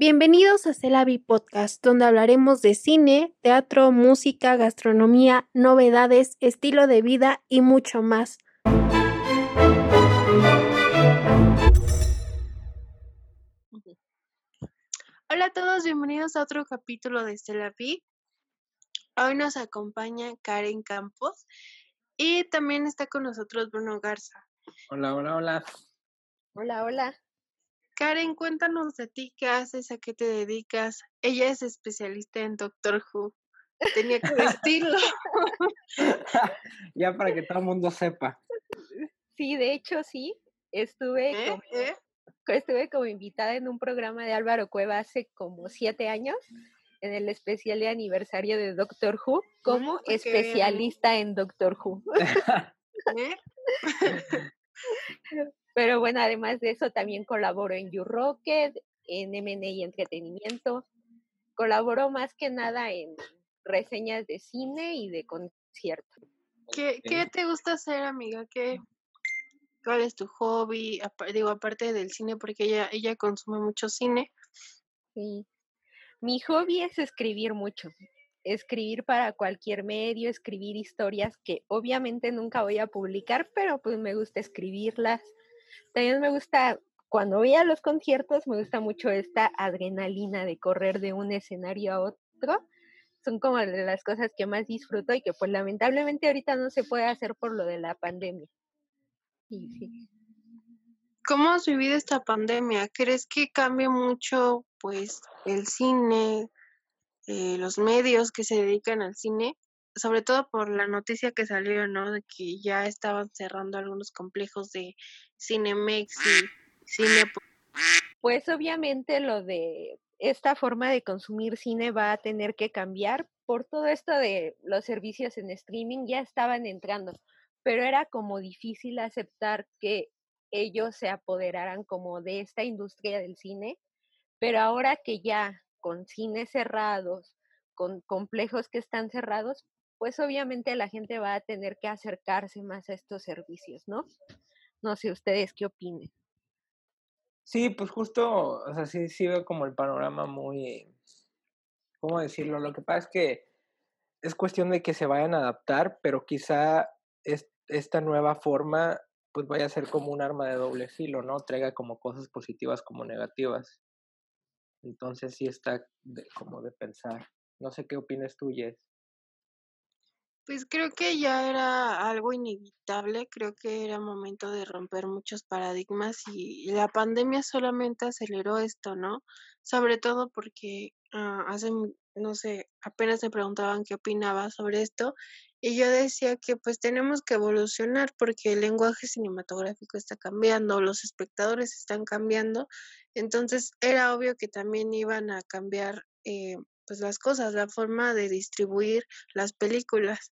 Bienvenidos a Celavi Podcast, donde hablaremos de cine, teatro, música, gastronomía, novedades, estilo de vida y mucho más. Hola a todos, bienvenidos a otro capítulo de Celavi. Hoy nos acompaña Karen Campos y también está con nosotros Bruno Garza. Hola, hola, hola. Hola, hola. Karen, cuéntanos de ti, ¿qué haces? ¿A qué te dedicas? Ella es especialista en Doctor Who. Tenía que decirlo. ya para que todo el mundo sepa. Sí, de hecho sí. Estuve, ¿Eh? como, ¿Eh? estuve como invitada en un programa de Álvaro Cueva hace como siete años, en el especial de aniversario de Doctor Who, como especialista en Doctor Who. ¿Eh? Pero bueno, además de eso, también colaboro en You Rocket, en MNA y Entretenimiento. Colaboro más que nada en reseñas de cine y de conciertos. ¿Qué, qué te gusta hacer, amiga? ¿Qué, ¿Cuál es tu hobby? Digo, aparte del cine, porque ella, ella consume mucho cine. Sí. Mi hobby es escribir mucho. Escribir para cualquier medio, escribir historias que obviamente nunca voy a publicar, pero pues me gusta escribirlas. También me gusta, cuando voy a los conciertos, me gusta mucho esta adrenalina de correr de un escenario a otro. Son como de las cosas que más disfruto y que pues lamentablemente ahorita no se puede hacer por lo de la pandemia. ¿Cómo has vivido esta pandemia? ¿Crees que cambie mucho, pues, el cine, eh, los medios que se dedican al cine? Sobre todo por la noticia que salió, ¿no? De que ya estaban cerrando algunos complejos de Cinemex y Cine. Pues obviamente lo de esta forma de consumir cine va a tener que cambiar por todo esto de los servicios en streaming ya estaban entrando, pero era como difícil aceptar que ellos se apoderaran como de esta industria del cine, pero ahora que ya con cines cerrados, con complejos que están cerrados, pues obviamente la gente va a tener que acercarse más a estos servicios, ¿no? No sé ustedes qué opinen. Sí, pues justo, o sea, sí, sí veo como el panorama muy, ¿cómo decirlo? Lo que pasa es que es cuestión de que se vayan a adaptar, pero quizá es, esta nueva forma pues vaya a ser como un arma de doble filo, ¿no? Traiga como cosas positivas como negativas. Entonces sí está de- como de pensar. No sé qué opinas tú, Jess. Pues creo que ya era algo inevitable, creo que era momento de romper muchos paradigmas y la pandemia solamente aceleró esto, ¿no? Sobre todo porque ah, hace, no sé, apenas me preguntaban qué opinaba sobre esto y yo decía que pues tenemos que evolucionar porque el lenguaje cinematográfico está cambiando, los espectadores están cambiando, entonces era obvio que también iban a cambiar eh, pues las cosas, la forma de distribuir las películas.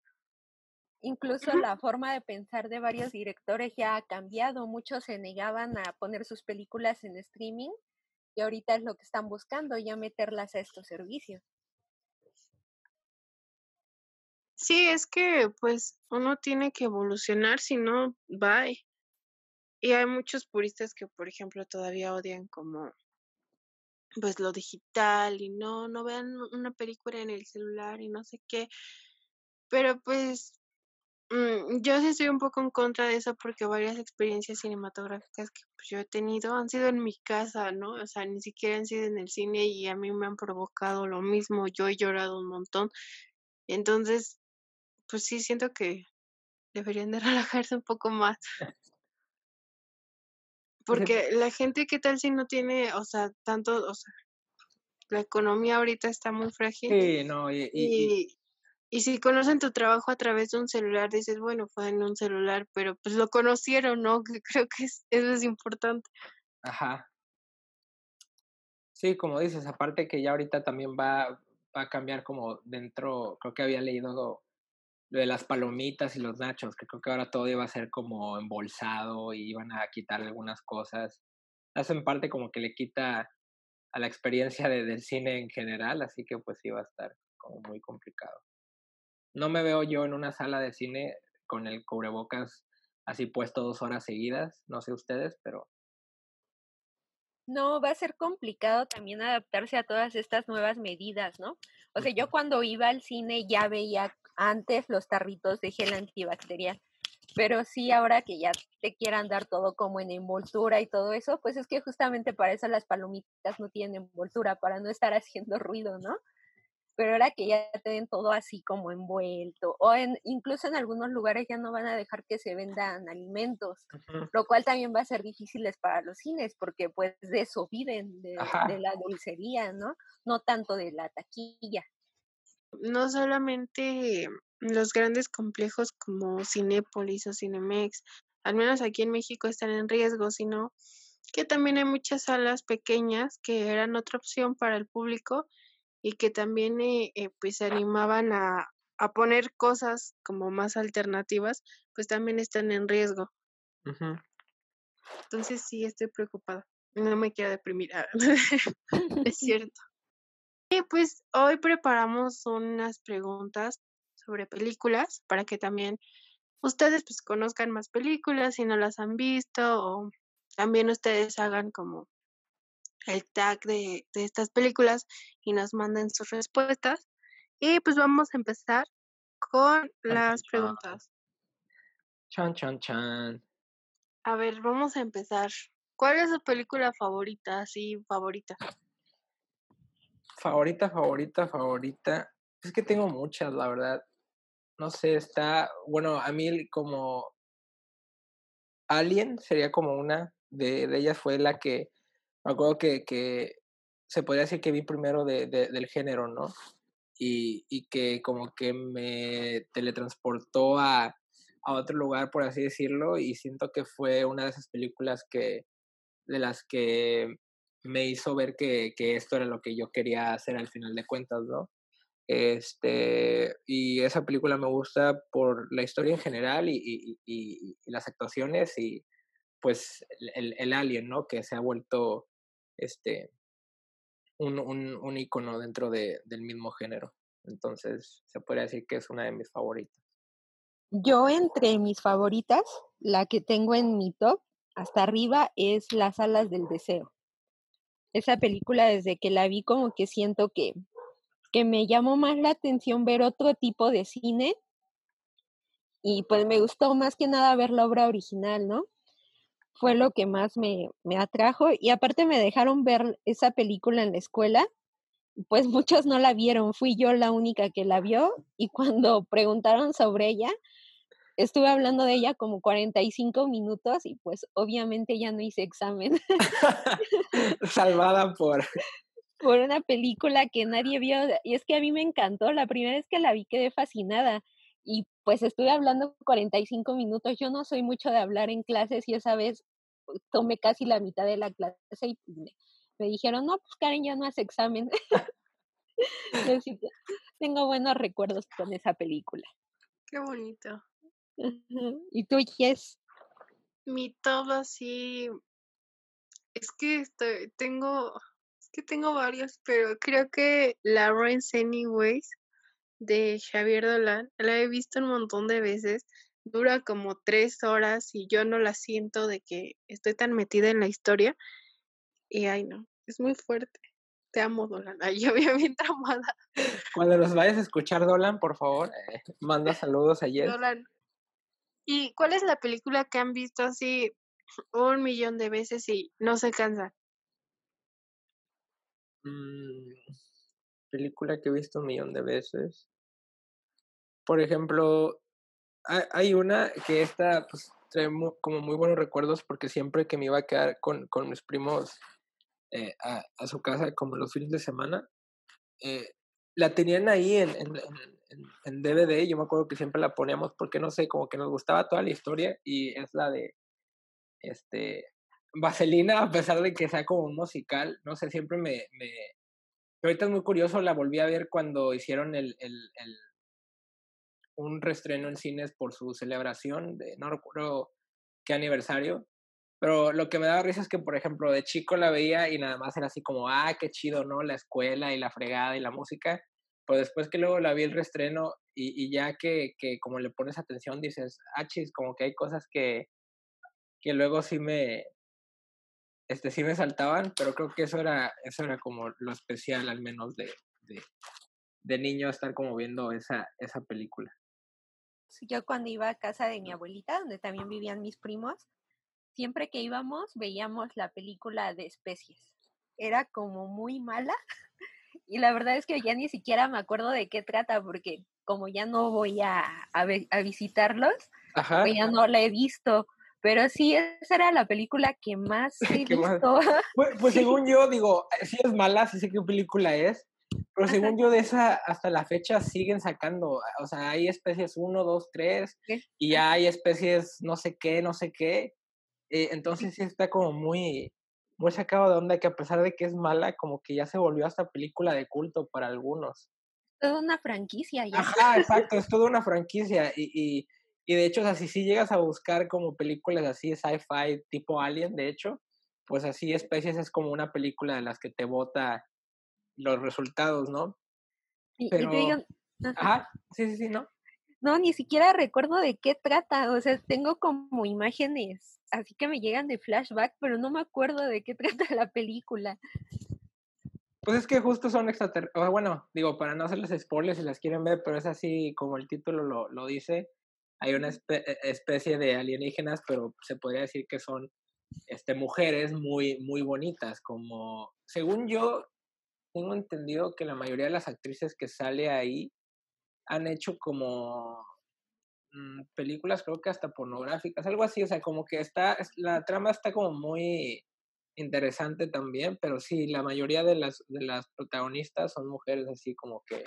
Incluso la forma de pensar de varios directores ya ha cambiado. Muchos se negaban a poner sus películas en streaming y ahorita es lo que están buscando, ya meterlas a estos servicios. Sí, es que pues uno tiene que evolucionar, si no, bye. Y hay muchos puristas que, por ejemplo, todavía odian como pues lo digital y no, no vean una película en el celular y no sé qué. Pero pues mm, yo sí estoy un poco en contra de eso porque varias experiencias cinematográficas que pues, yo he tenido han sido en mi casa, ¿no? O sea, ni siquiera han sido en el cine y a mí me han provocado lo mismo. Yo he llorado un montón. Entonces, pues sí, siento que deberían de relajarse un poco más. Porque la gente, ¿qué tal si no tiene, o sea, tanto, o sea, la economía ahorita está muy frágil Sí, no, y, y- y- y, si conocen tu trabajo a través de un celular, dices, bueno, fue en un celular, pero pues lo conocieron, ¿no? Que creo que es- eso es importante. Ajá. Sí, como dices, aparte que ya ahorita también va, va a cambiar como dentro, creo que había leído lo de las palomitas y los nachos, que creo que ahora todo iba a ser como embolsado y iban a quitar algunas cosas. Eso en parte como que le quita a la experiencia de- del cine en general, así que pues iba a estar como muy complicado. No me veo yo en una sala de cine con el cubrebocas así puesto dos horas seguidas, no sé ustedes, pero No, va a ser complicado también adaptarse a todas estas nuevas medidas, ¿no? O sea, yo cuando iba al cine ya veía antes los tarritos de gel antibacterial, pero sí ahora que ya te quieran dar todo como en envoltura y todo eso, pues es que justamente para eso las palomitas no tienen envoltura, para no estar haciendo ruido, ¿no? Pero ahora que ya tienen todo así como envuelto, o en, incluso en algunos lugares ya no van a dejar que se vendan alimentos, lo cual también va a ser difícil para los cines, porque pues de eso viven, de, de, la dulcería, ¿no? No tanto de la taquilla. No solamente los grandes complejos como Cinépolis o Cinemex, al menos aquí en México están en riesgo, sino que también hay muchas salas pequeñas que eran otra opción para el público y que también eh, eh, pues se animaban a, a, poner cosas como más alternativas, pues también están en riesgo. Entonces sí estoy preocupada. No me quiero deprimir. Es cierto. Y pues hoy preparamos unas preguntas sobre películas para que también ustedes pues conozcan más películas si no las han visto o también ustedes hagan como el tag de, estas películas y nos manden sus respuestas. Y pues vamos a empezar con las preguntas. Chan, chan, chan. A ver, vamos a empezar. ¿Cuál es su película favorita? Sí, favorita. Favorita, favorita, favorita. Es que tengo muchas, la verdad. No sé, está. Bueno, a mí como. Alien sería como una. De, de ellas fue la que me acuerdo que, que se podría decir que vi primero de, del género, ¿no? Y, y, que como que me teletransportó a, a, otro lugar, por así decirlo, y siento que fue una de esas películas que, de las que me hizo ver que, que esto era lo que yo quería hacer al final de cuentas, ¿no? Este, y esa película me gusta por la historia en general y, y, y, las actuaciones y pues el, el, alien, ¿no? Que se ha vuelto este, un, un, icono dentro de, del mismo género. Entonces, se puede decir que es una de mis favoritas. Yo entre mis favoritas, la que tengo en mi top hasta arriba es Las alas del deseo. Esa película desde que la vi como que siento que, que me llamó más la atención ver otro tipo de cine y pues me gustó más que nada ver la obra original, ¿no? Fue lo que más me, me atrajo y aparte me dejaron ver esa película en la escuela, pues muchos no la vieron, fui yo la única que la vio y cuando preguntaron sobre ella, estuve hablando de ella como 45 minutos y pues obviamente ya no hice examen. Salvada por... Por una película que nadie vio y es que a mí me encantó, la primera vez que la vi quedé fascinada y pues estuve hablando 45 minutos. Yo no soy mucho de hablar en clases y esa vez pues, tomé casi la mitad de la clase y me, dijeron, no, pues Karen ya no hace examen. tengo buenos recuerdos con esa película. Qué bonito. ¿Y tú, Jess? Mi todo así, es que estoy, tengo, es que tengo varios, pero creo que Lawrence Anyways de Javier Dolan, la he visto un montón de veces, dura como tres horas y yo no la siento de que estoy tan metida en la historia. Y ay no, es muy fuerte. Te amo, Dolan. Ay, yo bien, bien traumada. Cuando los vayas a escuchar, Dolan, por favor, eh, manda saludos a Jess. Dolan. ¿Y cuál es la película que han visto así un millón de veces y no se cansa? Mm, película que he visto un millón de veces. Por ejemplo, hay una que esta pues, trae como muy buenos recuerdos porque siempre que me iba a quedar con, con mis primos eh, a, su casa, como los fines de semana, eh, la tenían ahí en, DVD. Yo me acuerdo que siempre la poníamos porque no sé, como que nos gustaba toda la historia y es la de este Vaselina, a pesar de que sea como un musical, no sé, siempre me ahorita es muy curioso, la volví a ver cuando hicieron el, un restreno en cines por su celebración, de, no recuerdo qué aniversario, pero lo que me daba risa es que, por ejemplo, de chico la veía y nada más era así como, ah, qué chido, ¿no? La escuela y la fregada y la música. Pero después que luego la vi el restreno y, y ya que, que, como le pones atención, dices, ah, chis, como que hay cosas que, que luego sí me, este sí me saltaban, pero creo que eso era, eso era como lo especial, al menos de, de, de niño, estar como viendo esa, esa película. Yo cuando iba a casa de mi abuelita, donde también vivían mis primos, siempre que íbamos veíamos la película de especies. Era como muy mala y la verdad es que ya ni siquiera me acuerdo de qué trata porque como ya no voy a, a, visitarlos, pues ya no la he visto. Pero sí, esa era la película que más he visto. Pues, pues, según yo, digo, eh, sí es mala, sí sé qué película es, pero según yo de esa hasta la fecha siguen sacando, o sea, hay especies 1, 2, 3, y ya hay especies no sé qué, no sé qué. Eh, entonces sí está como muy, muy sacado de onda que a pesar de que es mala, como que ya se volvió hasta película de culto para algunos. Toda una franquicia ya. Ajá, exacto, es toda una franquicia. Y, y, y de hecho, o sea, si sí llegas a buscar como películas así, sci-fi tipo Alien, de hecho, pues así Especies es como una película de las que te bota los resultados, ¿no? Y, Pero... te digan, Ajá, sí, sí, sí, ¿no? No, ni siquiera recuerdo de qué trata, o sea, tengo como imágenes así que me llegan de flashback, pero no me acuerdo de qué trata la película. Pues es que justo son extraterrestres, bueno, digo, para no hacerles spoilers si las quieren ver, pero es así como el título lo, lo dice, hay una e, especie de alienígenas, pero se podría decir que son este, mujeres muy, muy bonitas, como, según yo, tengo entendido que la mayoría de las actrices que sale ahí han hecho como Mm, películas creo que hasta pornográficas, algo así, o sea, como que está, la trama está como muy interesante también, pero sí, la mayoría de las, de las protagonistas son mujeres así como que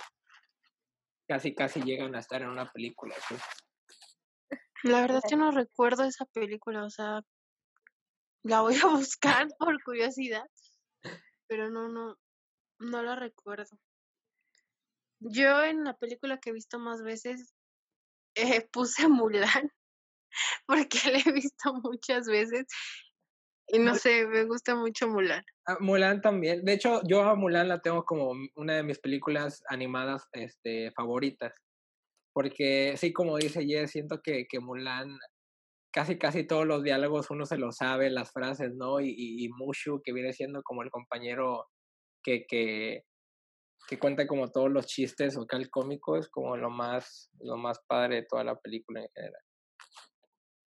casi, casi llegan a estar en una película. La verdad yo no recuerdo esa película, o sea, la voy a buscar por curiosidad, pero no, no, no la recuerdo. Yo en la película que he visto más veces eh, puse Mulan porque la he visto muchas veces y no sé, me gusta mucho Mulan. Ah, Mulan también. De hecho, yo a Mulan la tengo como una de mis películas animadas este, favoritas. Porque sí, como dice Jess, siento que, que Mulan, casi casi todos los diálogos uno se lo sabe, las frases, ¿no? Y, y, Mushu, que viene siendo como el compañero que, que, que cuenta como todos los chistes o cal cómico es como lo más lo más padre de toda la película en general.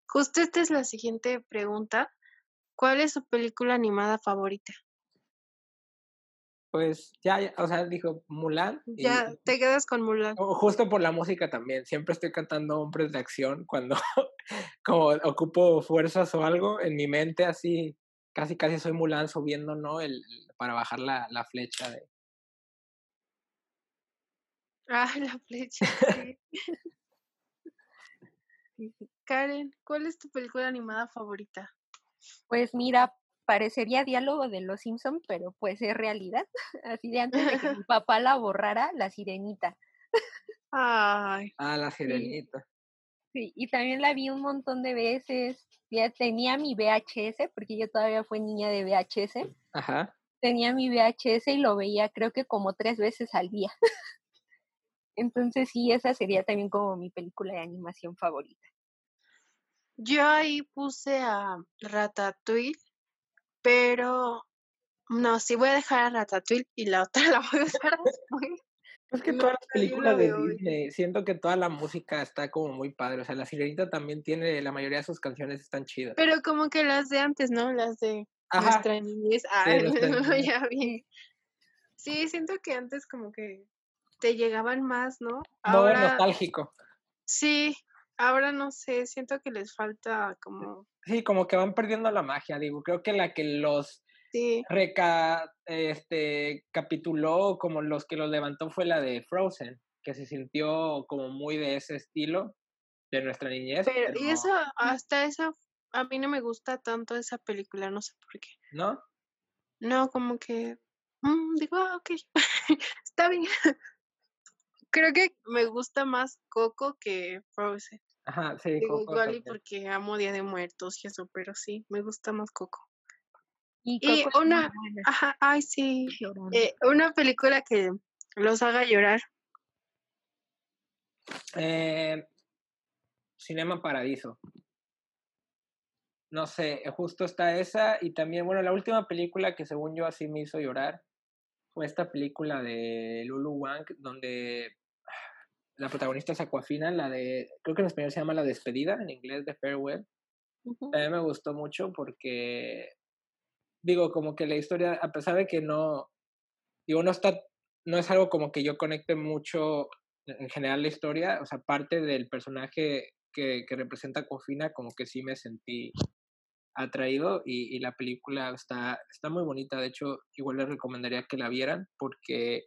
Justo esta es la siguiente pregunta. ¿Cuál es su película animada favorita? Pues ya, o sea, dijo Mulan. Ya, te quedas con Mulan. Justo por la música también. Siempre estoy cantando hombres de acción cuando como ocupo fuerzas o algo en mi mente así. Casi, casi soy Mulan subiendo, ¿no? El, para bajar la, la flecha de, Ah, la flecha. Karen, ¿cuál es tu película animada favorita? Pues mira, parecería diálogo de Los Simpson, pero pues es realidad. Así de antes de que mi papá la borrara, La Sirenita. Ay. Ah, La Sirenita. Sí, y también la vi un montón de veces. Ya tenía mi VHS, porque yo todavía fui niña de VHS. Ajá. Tenía mi VHS y lo veía creo que como tres veces al día. Entonces sí, esa sería también como mi película de animación favorita. Yo ahí puse a Ratatouille, pero no, sí voy a dejar a Ratatouille y la otra la voy a usar después. Es que todas las películas de Disney, siento que toda la música está como muy padre. O sea, La Sirenita también tiene, la mayoría de sus canciones están chidas. Pero como que las de antes, ¿no? Las de nuestra niñez. Ah, ya vi. Sí, siento que antes como que te llegaban más, ¿no? Ahora, nostálgico. Sí, ahora no sé, siento que les falta como... Sí, como que van perdiendo la magia, digo, creo que la que los sí. reca, este, capituló, como los que los levantó fue la de Frozen, que se sintió como muy de ese estilo de nuestra niñez. Pero, y eso, hasta esa, a mí no me gusta tanto esa película, no sé por qué. ¿No? No, como que, mm, digo, ah, ok, está bien. Creo que me gusta más Coco que Frozen. Ajá, sí, Digo, Igual y porque amo Día de Muertos y eso, pero sí, me gusta más Coco. Y, una, ajá, ay sí, eh, una película que los haga llorar. Eh, Cinema Paradiso. no sé, justo está esa y también, bueno, la última película que según yo así me hizo llorar fue esta película de Lulu Wang, donde la protagonista es Aquafina, la de, creo que en español se llama La Despedida, en inglés de Farewell. A mí me gustó mucho porque, digo, como que la historia, a pesar de que no, digo, no está, no es algo como que yo conecte mucho en general la historia, o sea, parte del personaje que, que representa Aquafina, como que sí me sentí atraído y, y, la película está, está muy bonita. De hecho, igual les recomendaría que la vieran porque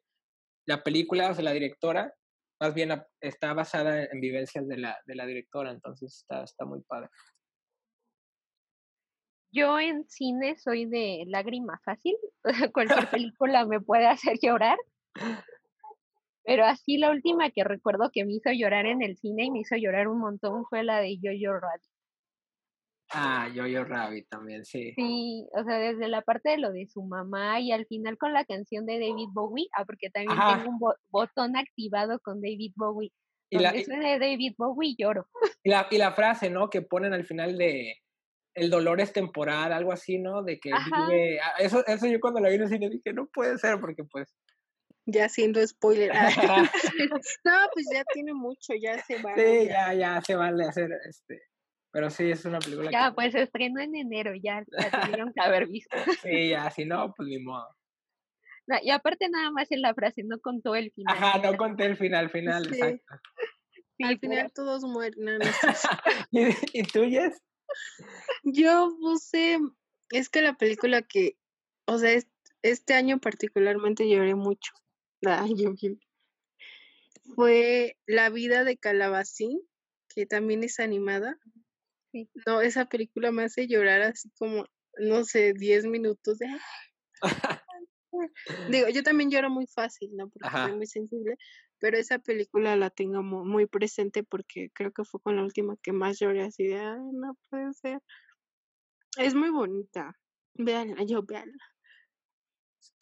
la película, o sea, la directora, más bien está basada en vivencias de la, de la directora, entonces está, está muy padre. Yo en cine soy de lágrima fácil, cualquier película me puede hacer llorar. Pero así la última que recuerdo que me hizo llorar en el cine y me hizo llorar un montón fue la de Jojo Rabbit. Ah, Jojo Rabbit también, sí. Sí, o sea, desde la parte de lo de su mamá y al final con la canción de David Bowie, ah, porque también tengo un botón activado con David Bowie. Y la, de David Bowie lloro. Y la, y la frase, ¿no? Que ponen al final de el dolor es temporal, algo así, ¿no? De que vive, ah, eso, eso yo cuando la vi en el cine dije, no puede ser, porque pues ya haciendo spoiler. no, pues ya tiene mucho, ya se vale. Sí, ya, ya se vale hacer este pero sí, es una película Ya, pues se estrenó en enero, ya la tuvieron que haber visto. sí, ya, si no, pues ni modo. y aparte nada más en la frase, no contó el final. Ajá, no conté el final, final, exacto. Al final todos mueren. ¿Y, ¿Y tuyas? Yo puse, es que la película que, o sea, este año particularmente lloré mucho. Ay, yo, fue La vida de Calabacín, que también es animada. No, esa película me hace llorar así como, no sé, 10 minutos de... Digo, yo también lloro muy fácil, ¿no? Porque soy muy sensible, pero esa película la tengo muy, presente porque creo que fue con la última que más lloré así de, ay, no puede ser. Es muy bonita. Veanla, yo veanla.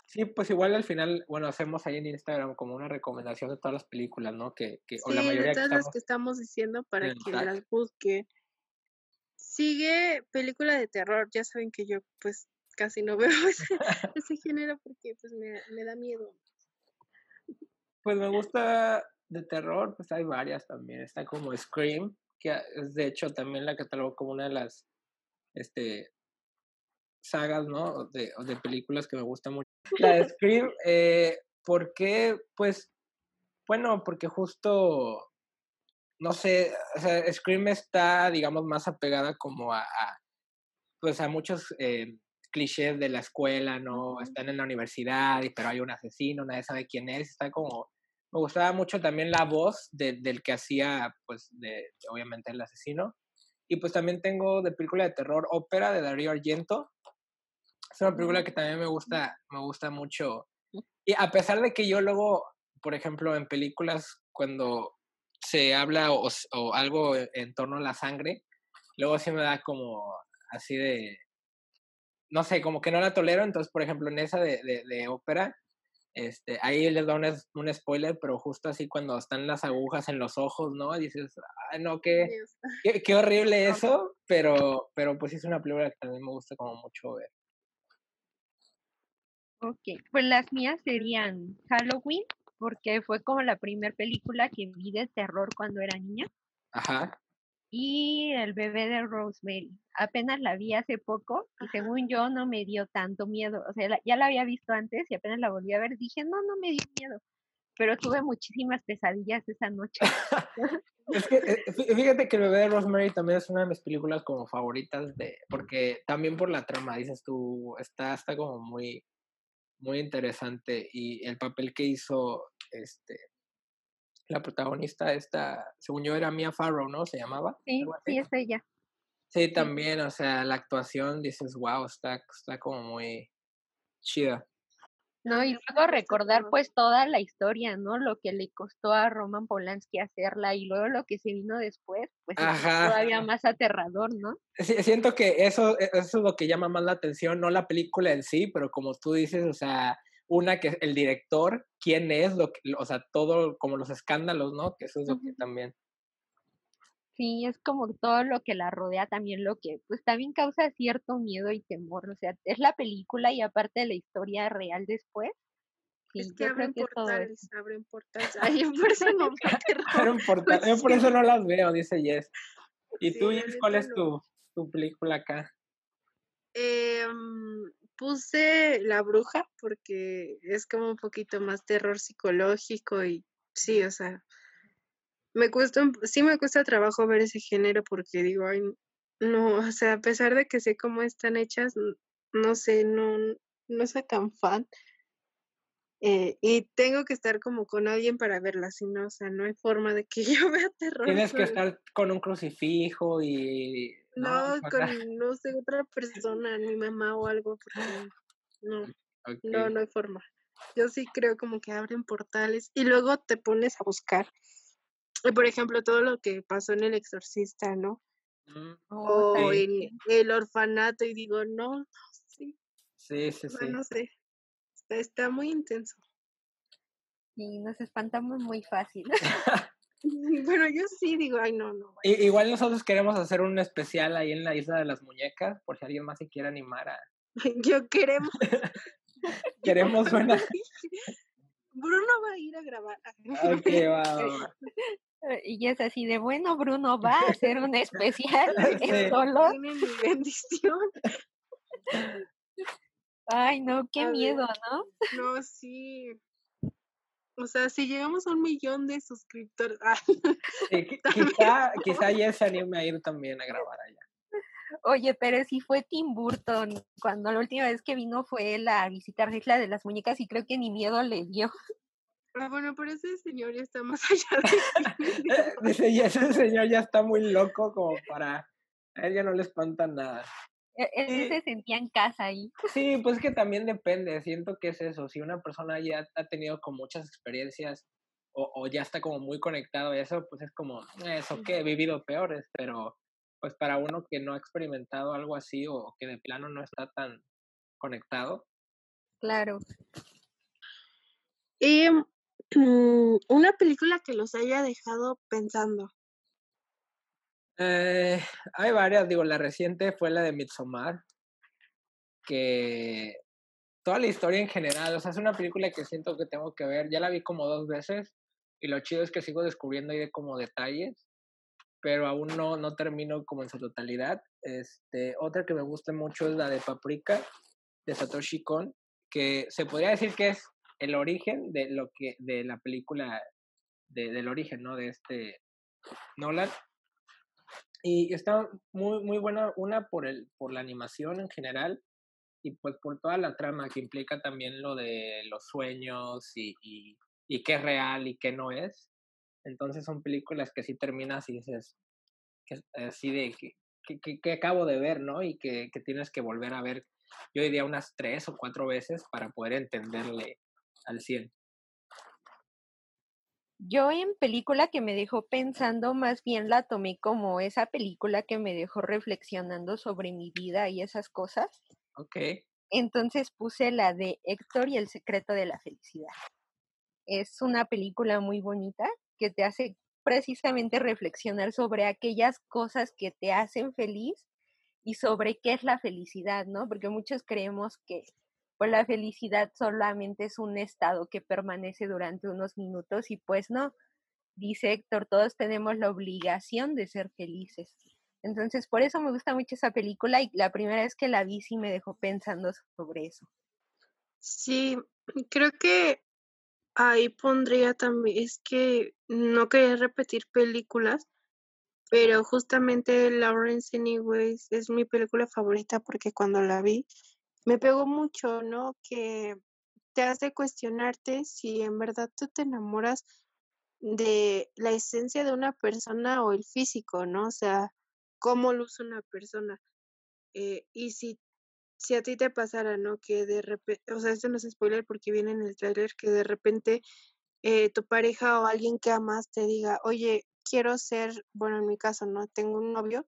Sí, pues igual al final, bueno, hacemos ahí en Instagram como una recomendación de todas las películas, ¿no? Que, que o la mayoría de todas las que estamos diciendo para que las busque. Sigue película de terror. Ya saben que yo pues casi no veo ese, género porque pues me, da miedo. Pues me gusta de terror, pues hay varias también. Está como Scream, que es de hecho también la catalogo como una de las este sagas, ¿no? De, de películas que me gusta mucho. La de Scream, eh, ¿por qué? Pues, bueno, porque justo no sé, o sea, Scream está, digamos, más apegada como a, pues a muchos eh, clichés de la escuela, ¿no? Están en la universidad, pero hay un asesino, nadie sabe quién es, está como, me gustaba mucho también la voz del que hacía, pues, de, obviamente el asesino. Y pues también tengo de película de terror, ópera de Darío Argento. Es una película que también me gusta, me gusta mucho. Y a pesar de que yo luego, por ejemplo, en películas, cuando se habla o, algo en torno a la sangre, luego sí me da como así de, no sé, como que no la tolero, entonces, por ejemplo, en esa de, de, ópera, este, ahí les da un, un, spoiler, pero justo así cuando están las agujas en los ojos, ¿no? Dices, ay, no, qué, qué, horrible eso, pero, pero pues es una película que también me gusta como mucho ver. Ok, pues las mías serían Halloween, porque fue como la primera película que vi de terror cuando era niña. Ajá. Y El bebé de Rosemary. Apenas la vi hace poco y según yo no me dio tanto miedo. O sea, ya la había visto antes y apenas la volví a ver. Dije, no, no me dio miedo. Pero tuve muchísimas pesadillas esa noche. es que eh, fíjate que El bebé de Rosemary también es una de mis películas como favoritas de porque también por la trama dices tú está está como muy muy interesante y el papel que hizo este la protagonista esta, según yo era Mia Farrow, ¿no? Se llamaba. Sí, sí, es ella. Sí, también, o sea, la actuación dices, wow, está, está como muy chida. No, y luego recordar pues toda la historia, ¿no? Lo que le costó a Roman Polanski hacerla y luego lo que se vino después, pues es todavía más aterrador, ¿no? siento que eso, eso es lo que llama más la atención, no la película en sí, pero como tú dices, o sea, una que el director, quién es, lo que, o sea, todo como los escándalos, ¿no? Que eso es lo que también. Sí, es como todo lo que la rodea, también lo que, pues también causa cierto miedo y temor. O sea, es la película y aparte de la historia real después. Sí, es que yo abren portales, abren portales. Ay, por eso no Pues yo por eso no las veo, dice Jess. ¿Y Sí, tú, Jess, cuál es tu, tu película acá? Em, puse La Bruja porque es como un poquito más terror psicológico y sí, o sea, me cuesta, sí me cuesta trabajo ver ese género porque digo, ay, no, o sea, a pesar de que sé cómo están hechas, no sé, no, no soy tan fan. Eh, y tengo que estar como con alguien para verla, si no, o sea, no hay forma de que yo vea terror Tienes que estar con un crucifijo y... No, con, no sé, otra persona, mi mamá o algo, porque no. No, no hay forma. Yo sí creo como que abren portales y luego te pones a buscar. Y, Por ejemplo, todo lo que pasó en El Exorcista, ¿no? Mm, O en el orfanato y digo, no, no, sí, Sí, sí, sí. no sé. Está, está muy intenso. Sí, nos espantamos muy fácil. Bueno, yo sí digo, ay, no, no. I- igual nosotros queremos hacer un especial ahí en la Isla de las Muñecas, por si alguien más se quiere animar a... Yo queremos. Queremos una... Bruno va a ir a grabar. Ok, va, va, va. Y es así de, bueno, Bruno va a hacer un especial Sí. solo. Tiene mi bendición. Ay, no, qué A ver. miedo, ¿no? No, sí. O sea, si llegamos a un millón de suscriptores. ah, Sí, quizá, ¿no? quizá Jess se anime a ir también a grabar allá. Oye, pero si fue Tim Burton. Cuando la última vez que vino fue él a visitar la Isla de las Muñecas y creo que ni miedo le dio. Ah, bueno, pero ese señor ya está más allá de y ese señor ya está muy loco como para... A él ya no le espanta nada. Él, él Sí. se sentía en casa ahí. Sí, pues que también depende, siento que es eso, si una persona ya ha tenido con muchas experiencias o, o ya está como muy conectado a eso, pues es como, "Eh, eso que he vivido peores, pero pues para uno que no ha experimentado algo así o que de plano no está tan conectado, Claro. Y mm, una película que los haya dejado pensando. Eh, hay varias, digo, la reciente fue la de Midsommar, que toda la historia en general, o sea, es una película que siento que tengo que ver, ya la vi como dos veces y lo chido es que sigo descubriendo ahí de como detalles, pero aún no, no termino como en su totalidad. Este, otra que me gusta mucho es la de Paprika, de Satoshi Kon, que se podría decir que es el origen de lo que, de la película, de, del origen, ¿no? De este Nolan. Y está muy, muy buena, una por, el, por la animación en general y pues por toda la trama que implica también lo de los sueños y, y, qué es real y qué no es. Entonces son películas que sí terminas y dices, que, así de que, que, que, que acabo de ver, ¿no? Y que, que tienes que volver a ver, yo diría unas tres o cuatro veces para poder entenderle al 100. Yo en película que me dejó pensando, más bien la tomé como esa película que me dejó reflexionando sobre mi vida y esas cosas. Ok. Entonces puse la de Héctor y el secreto de la felicidad. Es una película muy bonita que te hace precisamente reflexionar sobre aquellas cosas que te hacen feliz y sobre qué es la felicidad, ¿no? Porque muchos creemos que pues la felicidad solamente es un estado que permanece durante unos minutos y pues no. Dice Héctor, todos tenemos la obligación de ser felices. Entonces, por eso me gusta mucho esa película y la primera vez que la vi sí me dejó pensando sobre eso. Sí, creo que ahí pondría también, es que no quería repetir películas, pero justamente Lawrence Anyways es mi película favorita porque cuando la vi me pegó mucho, ¿no? Que te hace cuestionarte si en verdad tú te enamoras de la esencia de una persona o el físico, ¿no? O sea, cómo luce una persona. Eh, y si, si a ti te pasara, ¿no? Que de repente, o sea, esto no es spoiler porque viene en el tráiler, que de repente eh, tu pareja o alguien que amas te diga, oye, quiero ser, bueno, en mi caso, ¿no? Tengo un novio,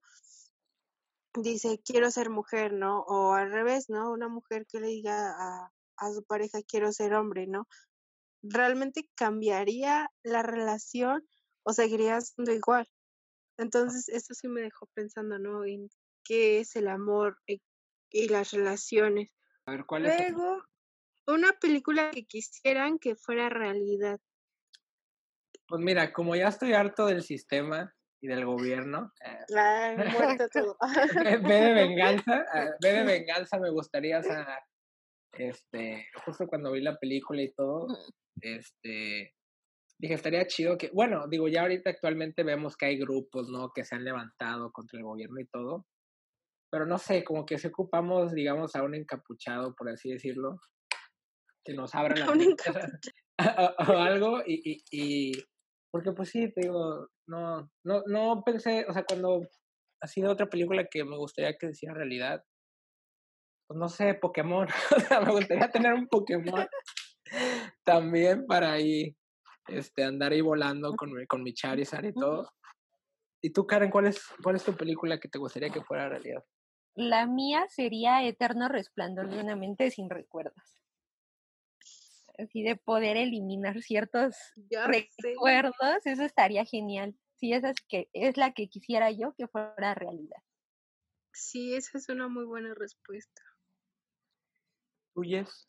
dice, quiero ser mujer, ¿no? O al revés, ¿no? Una mujer que le diga a, a su pareja, quiero ser hombre, ¿no? ¿Realmente cambiaría la relación o seguiría siendo igual? Entonces, esto sí me dejó pensando, ¿no? En qué es el amor y, y las relaciones. A ver, ¿cuál es? Luego, una película que quisieran que fuera realidad. Pues mira, como ya estoy harto del sistema y del gobierno, eh, Ay, muerto todo. ve de venganza, eh, ve de venganza me gustaría, o sea, este, justo cuando vi la película y todo, este, dije, estaría chido que, bueno, digo, ya ahorita actualmente vemos que hay grupos, ¿no? Que se han levantado contra el gobierno y todo, pero no sé, como que si ocupamos, digamos, a un encapuchado, por así decirlo, que nos abra la o, o algo, y, y, y, porque pues sí, te digo, no, no, no pensé, o sea, cuando ha sido otra película que me gustaría que hiciera realidad, pues no sé, Pokémon, o sea, me gustaría tener un Pokémon también para ahí, este, andar ahí volando con mi, con mi Charizard y todo. ¿Y tú, Karen, cuál es, cuál es tu película que te gustaría que fuera realidad? La mía sería Eterno Resplandor de una mente sin recuerdos. Así de poder eliminar ciertos Ya sé. recuerdos, eso estaría genial. Sí, esa es, que, es la que quisiera yo que fuera realidad. Sí, esa es una muy buena respuesta. ¿Tuyes?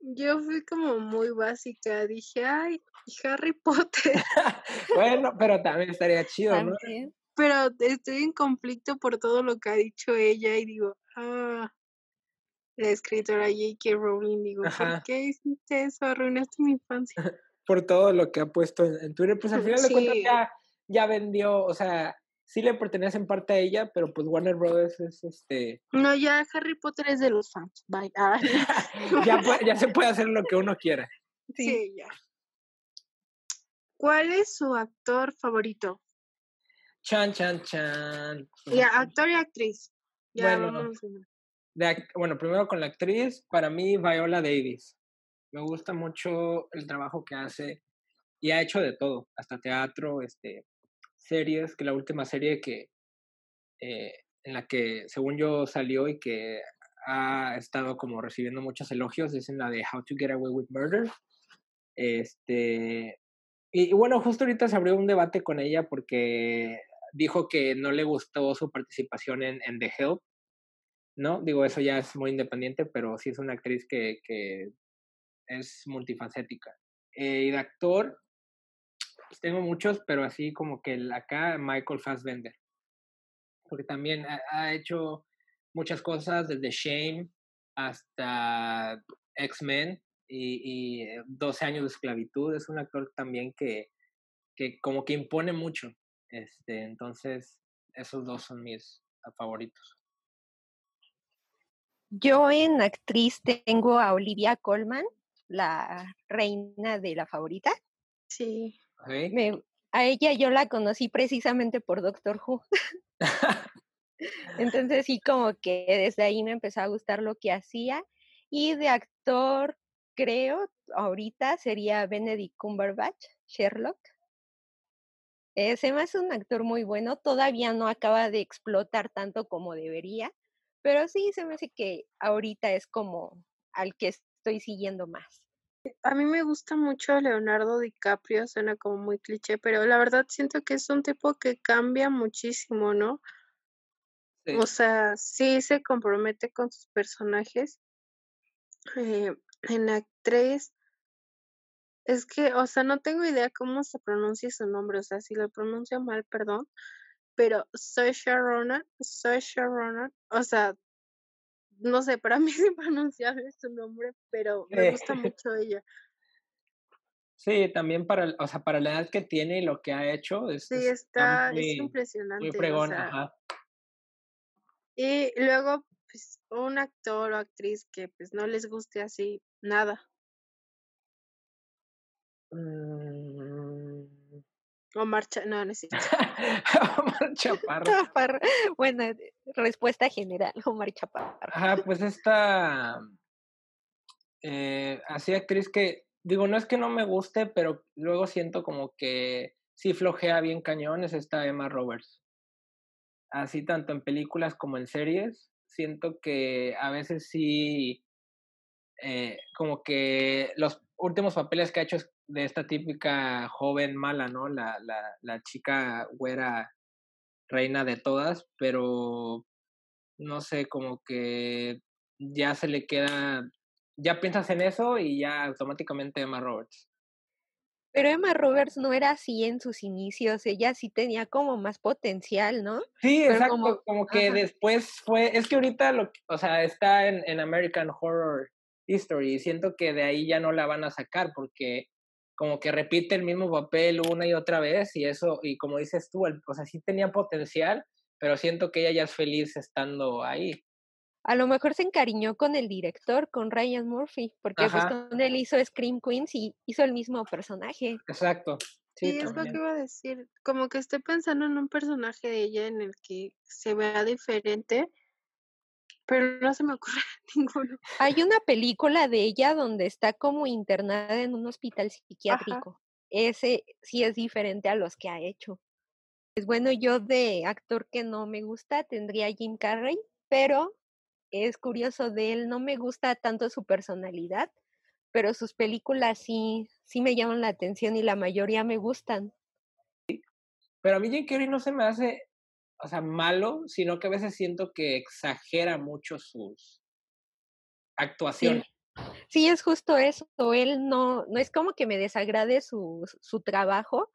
Yo fui como muy básica. Dije, ay, Harry Potter. bueno, pero también estaría chido, ¿no? Pero estoy en conflicto por todo lo que ha dicho ella y digo, ah, la escritora J.K. Rowling, digo, Ajá. ¿por qué hiciste eso? Arruinaste mi infancia. Por todo lo que ha puesto en, Twitter, pues al final de cuentas Sí. ya, ya vendió, o sea, sí le pertenece en parte a ella, pero pues Warner Brothers es este, No, ya Harry Potter es de los fans. Bye. Ah, ya, puede- ya se puede hacer lo que uno quiera. Sí. sí, ya. ¿Cuál es su actor favorito? Chan, chan, chan. Ya, actor y actriz. Ya, Bueno. vamos. a- Bueno, primero con la actriz, para mí Viola Davis. Me gusta mucho el trabajo que hace y ha hecho de todo, hasta teatro, este, series, que la última serie que eh, en la que según yo salió y que ha estado como recibiendo muchos elogios es en la de How to Get Away with Murder. Este, y, y bueno, justo ahorita se abrió un debate con ella porque dijo que no le gustó su participación en, en The Help, ¿no? Digo, eso ya es muy independiente, pero sí es una actriz que, que es multifacética. Eh, y de actor, pues tengo muchos, pero así como que el acá, Michael Fassbender. Porque también ha, hecho muchas cosas, desde Shame hasta X-Men y, y eh, 12 años de esclavitud. Es un actor también que, que como que impone mucho. Este, entonces, esos dos son mis ah, favoritos. Yo en actriz tengo a Olivia Colman, la reina de la favorita. Sí. a ella yo la conocí precisamente por Doctor Who. Entonces sí, como que desde ahí me empezó a gustar lo que hacía. Y de actor, creo, ahorita sería Benedict Cumberbatch, Sherlock. Eh, se me hace un actor muy bueno, todavía no acaba de explotar tanto como debería, pero sí se me hace que ahorita es como al que estoy siguiendo más. A mí me gusta mucho Leonardo DiCaprio, suena como muy cliché, pero la verdad siento que es un tipo que cambia muchísimo, ¿no? Sí. O sea, sí se compromete con sus personajes. Eh, en actriz, es que, o sea, no tengo idea cómo se pronuncia su nombre, o sea, si lo pronuncio mal, perdón, pero Saoirse Ronan, Saoirse Ronan, o sea, no sé, para mí es impronunciable su nombre, pero me Eh. gusta mucho ella. Sí, también para, o sea, para la edad que tiene y lo que ha hecho, es, Sí, es- está, es muy, impresionante. muy o fregón, sea, ajá. Y luego, pues, un actor o actriz que pues no les guste así nada. Mm. O marcha, no, no es. Omar Chaparro. Chaparro. Bueno, respuesta general, Omar Chaparro. Ajá, pues esta eh, así actriz que, digo, no es que no me guste, pero luego siento como que sí flojea bien cañón, es esta Emma Roberts. Así tanto en películas como en series, siento que a veces sí, eh, como que los, últimos papeles que ha hecho es de esta típica joven mala, ¿no? La, la, la chica güera reina de todas, pero no sé, como que ya se le queda, ya piensas en eso y ya automáticamente Emma Roberts. Pero Emma Roberts no era así en sus inicios, ella sí tenía como más potencial, ¿no? Sí, exacto, como, que después fue, es que ahorita lo, o sea, está en, en American Horror History y siento que de ahí ya no la van a sacar porque como que repite el mismo papel una y otra vez y eso, y como dices tú, o sea, sí tenía potencial, pero siento que ella ya es feliz estando ahí. A lo mejor se encariñó con el director, con Ryan Murphy, porque pues con él hizo Scream Queens y hizo el mismo personaje. Exacto. Sí, es lo que iba a decir. Como que estoy pensando en un personaje de ella en el que se vea diferente, pero no se me ocurre ninguno. Hay una película de ella donde está como internada en un hospital psiquiátrico. Ese sí es diferente a los que ha hecho. Pues bueno, yo de actor que no me gusta tendría Jim Carrey, pero es curioso de él, no me gusta tanto su personalidad, pero sus películas sí, sí me llaman la atención y la mayoría me gustan. Pero a mí Jim Carrey no se me hace, o sea, malo, sino que a veces siento que exagera mucho sus actuaciones. Sí. es justo eso. Él no, no es como que me desagrade su, su trabajo,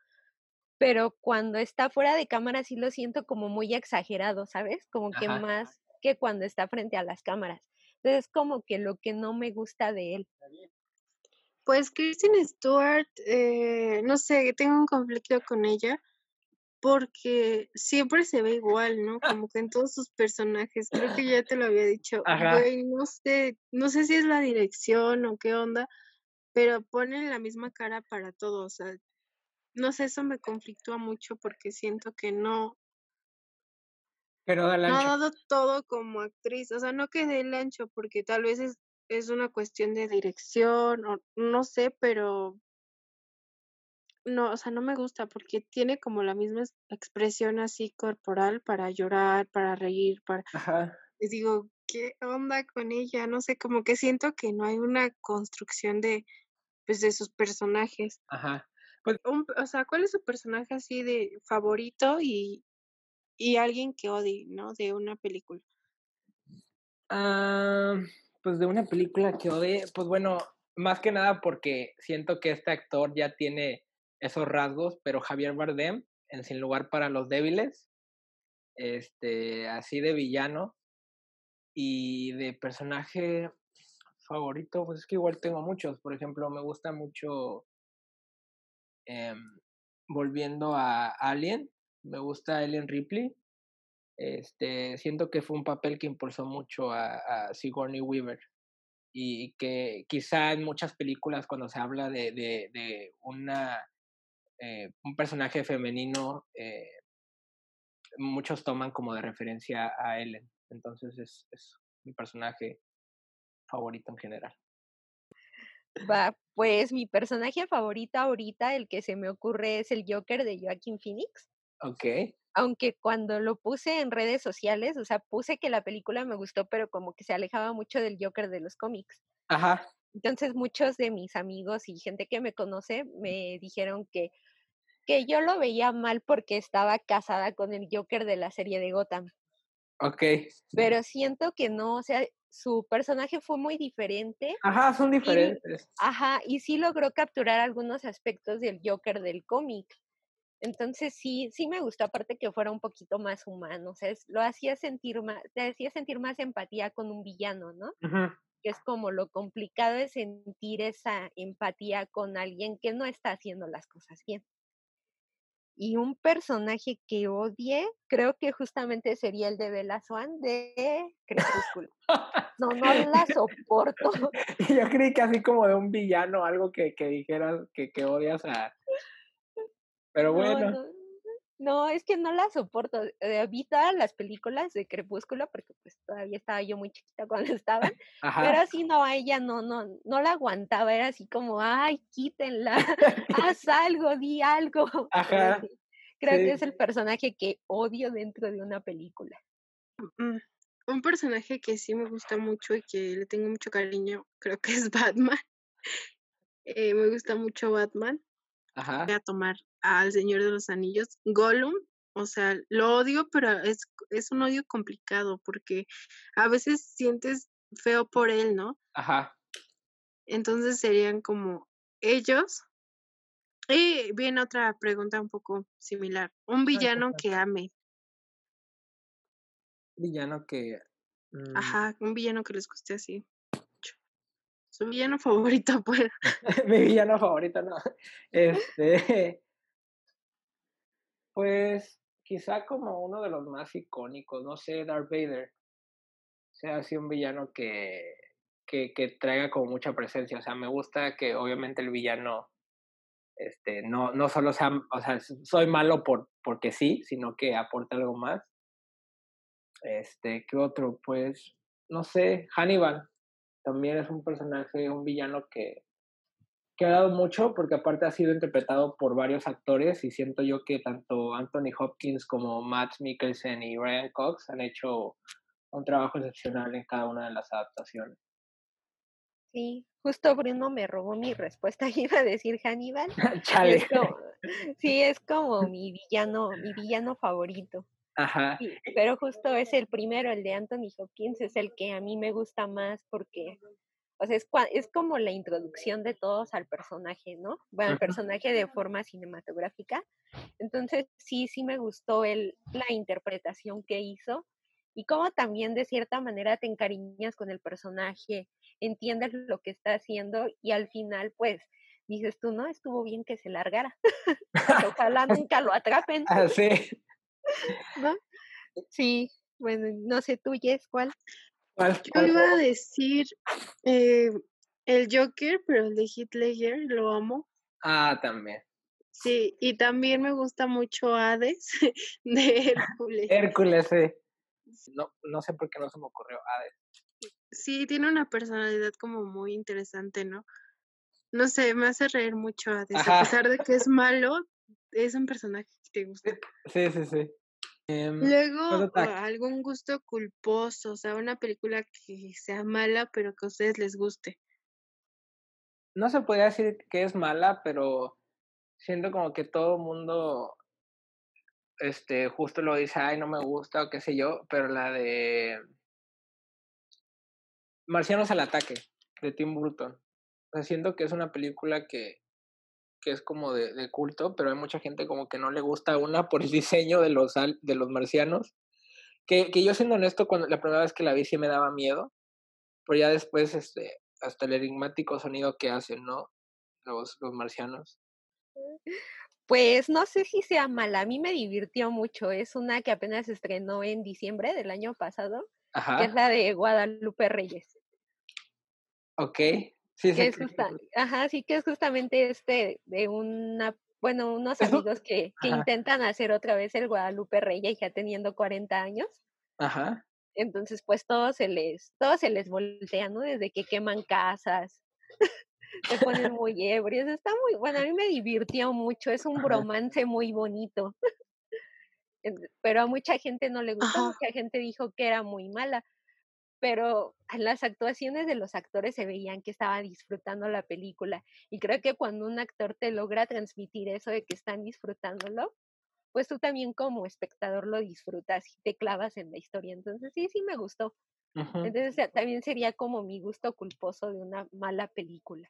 pero cuando está fuera de cámara sí lo siento como muy exagerado, ¿sabes? Como que más que cuando está frente a las cámaras. Entonces, como que lo que no me gusta de él. Pues Kristen Stewart, eh, no sé, tengo un conflicto con ella porque siempre se ve igual, ¿no? Como que en todos sus personajes, creo que ya te lo había dicho, güey, no sé, no sé si es la dirección o qué onda, pero ponen la misma cara para todos, o sea, no sé, eso me conflictúa mucho porque siento que no, pero no ha dado todo como actriz, o sea, no quedé el ancho porque tal vez es, es una cuestión de dirección o no sé, pero no, o sea, no me gusta porque tiene como la misma expresión así corporal para llorar, para reír, para... Ajá. Les digo, ¿qué onda con ella? No sé, como que siento que no hay una construcción de, pues, de sus personajes. Ajá. Pues, o sea, ¿cuál es su personaje así de favorito y, y alguien que odie, ¿no? De una película. Ah, pues de una película que odie, pues bueno, más que nada porque siento que este actor ya tiene esos rasgos, pero Javier Bardem, en Sin lugar para los débiles, este, así de villano y de personaje favorito, pues es que igual tengo muchos. Por ejemplo, me gusta mucho Em, volviendo a Alien, me gusta Ellen Ripley. Este, siento que fue un papel que impulsó mucho a, Sigourney Weaver y que quizá en muchas películas cuando se habla de, una, eh, un personaje femenino, eh, muchos toman como de referencia a Ellen. Entonces es, es mi personaje favorito en general. Va, pues mi personaje favorito ahorita, el que se me ocurre es el Joker de Joaquin Phoenix. Ok. Aunque cuando lo puse en redes sociales, o sea, puse que la película me gustó, pero como que se alejaba mucho del Joker de los cómics. Ajá. Entonces muchos de mis amigos y gente que me conoce me dijeron que, que yo lo veía mal porque estaba casada con el Joker de la serie de Gotham. Ok. Pero siento que no, o sea, su personaje fue muy diferente. Ajá, son diferentes. ajá, y sí logró capturar algunos aspectos del Joker del cómic. Entonces sí, sí me gustó, aparte que fuera un poquito más humano, o sea, lo hacía sentir más, te hacía sentir más empatía con un villano, ¿no? Que es como lo complicado de sentir esa empatía con alguien que no está haciendo las cosas bien. Y un personaje que odie, creo que justamente sería el de Bella Swan de Crepúsculo. No, no la soporto. Yo creí que así como de un villano, algo que, que dijeras que, que odias a... Pero bueno. No, es que no la soporto. Eh, vi todas las películas de Crepúsculo porque pues todavía estaba yo muy chiquita cuando estaban. Pero así no, a ella no, no, no la aguantaba. Era así como, ay, quítenla, haz algo, di algo. Ajá. Creo que es el personaje que odio dentro de una película. Mm, un personaje que sí me gusta mucho y que le tengo mucho cariño, creo que es Batman. Eh, me gusta mucho Batman. Ajá. Voy a tomar al Señor de los Anillos. Gollum, o sea, lo odio, pero es, es un odio complicado porque a veces sientes feo por él, ¿no? Ajá. Entonces serían como ellos. Y viene otra pregunta un poco similar. Un villano que ame. Villano que. mm, Ajá, un villano que les guste así. Su villano favorito, pues. mi villano favorito, no. Este. Pues quizá como uno de los más icónicos, no sé, Darth Vader. Sea así un villano que, que, que traiga como mucha presencia. O sea, me gusta que obviamente el villano este, no, no solo sea, o sea, soy malo por, porque sí, sino que aporta algo más. Este, ¿qué otro? Pues, no sé, Hannibal también es un personaje, un villano que, que ha dado mucho, porque aparte ha sido interpretado por varios actores y siento yo que tanto Anthony Hopkins como Matt Mikkelsen y Ryan Cox han hecho un trabajo excepcional en cada una de las adaptaciones. Sí, justo Bruno me robó mi respuesta, iba a decir Hannibal. Chale. es como- sí, es como mi villano, mi villano favorito. Ajá. Sí, pero justo es el primero, el de Anthony Hopkins, es el que a mí me gusta más porque, o sea, es, es como la introducción de todos al personaje, ¿no? Bueno, al personaje de forma cinematográfica. Entonces, sí, sí me gustó el, la interpretación que hizo y cómo también de cierta manera te encariñas con el personaje, entiendes lo que está haciendo y al final, pues, dices tú, no, estuvo bien que se largara. Ojalá nunca lo atrapen. Ah, sí. ¿no? Sí, bueno, no sé tú, Jess, ¿cuál? ¿Cuál- Yo iba a decir eh, el Joker, pero el de Heath Ledger, lo amo. Ah, también. Sí, y también me gusta mucho Hades de Hércules. Hércules, sí. No, no sé por qué no se me ocurrió. De- Sí, tiene una personalidad como muy interesante, ¿no? No sé, me hace reír mucho Hades. Ajá. A pesar de que es malo, es un personaje que te gusta. Sí, sí, sí. Em, Luego, algún gusto culposo, o sea, una película que sea mala, pero que a ustedes les guste. no se podría decir que es mala, pero siento como que todo el mundo este, justo lo dice, ay, no me gusta o qué sé yo, pero la de Marcianos al ataque, de Tim Burton. O sea, siento que es una película que, que es como de, de culto, pero hay mucha gente como que no le gusta una por el diseño de los, de los marcianos. Que, que yo siendo honesto, cuando la primera vez que la vi sí me daba miedo, pero ya después, este, hasta el enigmático sonido que hacen, ¿no? Los, los marcianos. Pues no sé si sea mala, a mí me divirtió mucho. Es una que apenas estrenó en diciembre del año pasado, que es Ajá, la de Guadalupe Reyes. ok. Sí, Que es justa, ajá, sí que es justamente este de una, bueno, unos amigos que, que intentan hacer otra vez el Guadalupe Reyes ya teniendo 40 años. Ajá. Entonces, pues todo se les, todo se les voltea, ¿no? Desde que queman casas, se ponen muy ebrios, está muy, bueno, a mí me divirtió mucho, es un Ajá. bromance muy bonito. Pero a mucha gente no le gustó, mucha gente dijo que era muy mala, pero en las actuaciones de los actores se veían que estaban disfrutando la película. Y creo que cuando un actor te logra transmitir eso de que están disfrutándolo, pues tú también como espectador lo disfrutas y te clavas en la historia. Entonces sí, sí me gustó. Entonces también sería como mi gusto culposo de una mala película.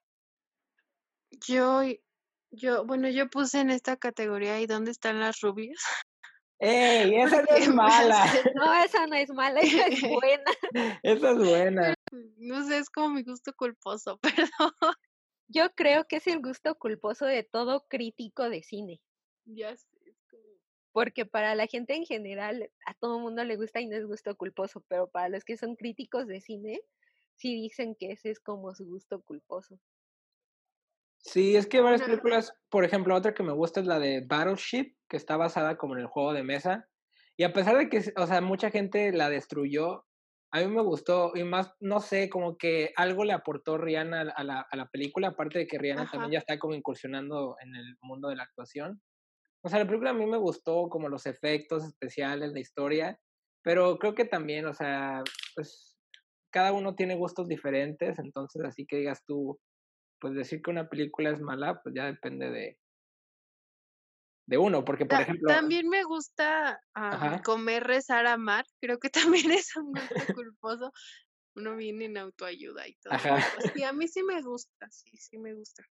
Yo, yo, bueno, yo puse en esta categoría ¿y dónde están las rubias? ¡Ey! Esa no es mala. No, esa no es mala, esa es buena. Esa es buena. No sé, es como mi gusto culposo, perdón. Yo creo que es el gusto culposo de todo crítico de cine. Ya sé, es como... Porque para la gente en general, a todo mundo le gusta y no es gusto culposo, pero para los que son críticos de cine, sí dicen que ese es como su gusto culposo. Sí, es que varias películas, por ejemplo, otra que me gusta es la de Battleship, que está basada como en el juego de mesa. Y a pesar de que, o sea, mucha gente la destruyó, a mí me gustó y más, no sé, como que algo le aportó Rihanna a la, a la película, aparte de que Rihanna Ajá. también ya está como incursionando en el mundo de la actuación. O sea, la película a mí me gustó como los efectos especiales, la historia, pero creo que también, o sea, pues cada uno tiene gustos diferentes, entonces así que digas tú, pues decir que una película es mala, pues ya depende de, de uno, porque por ejemplo... También me gusta comer, rezar, amar, creo que también es un gusto culposo. Uno viene en autoayuda y todo. Ajá. Sí, a mí sí me gusta, sí, sí me gusta.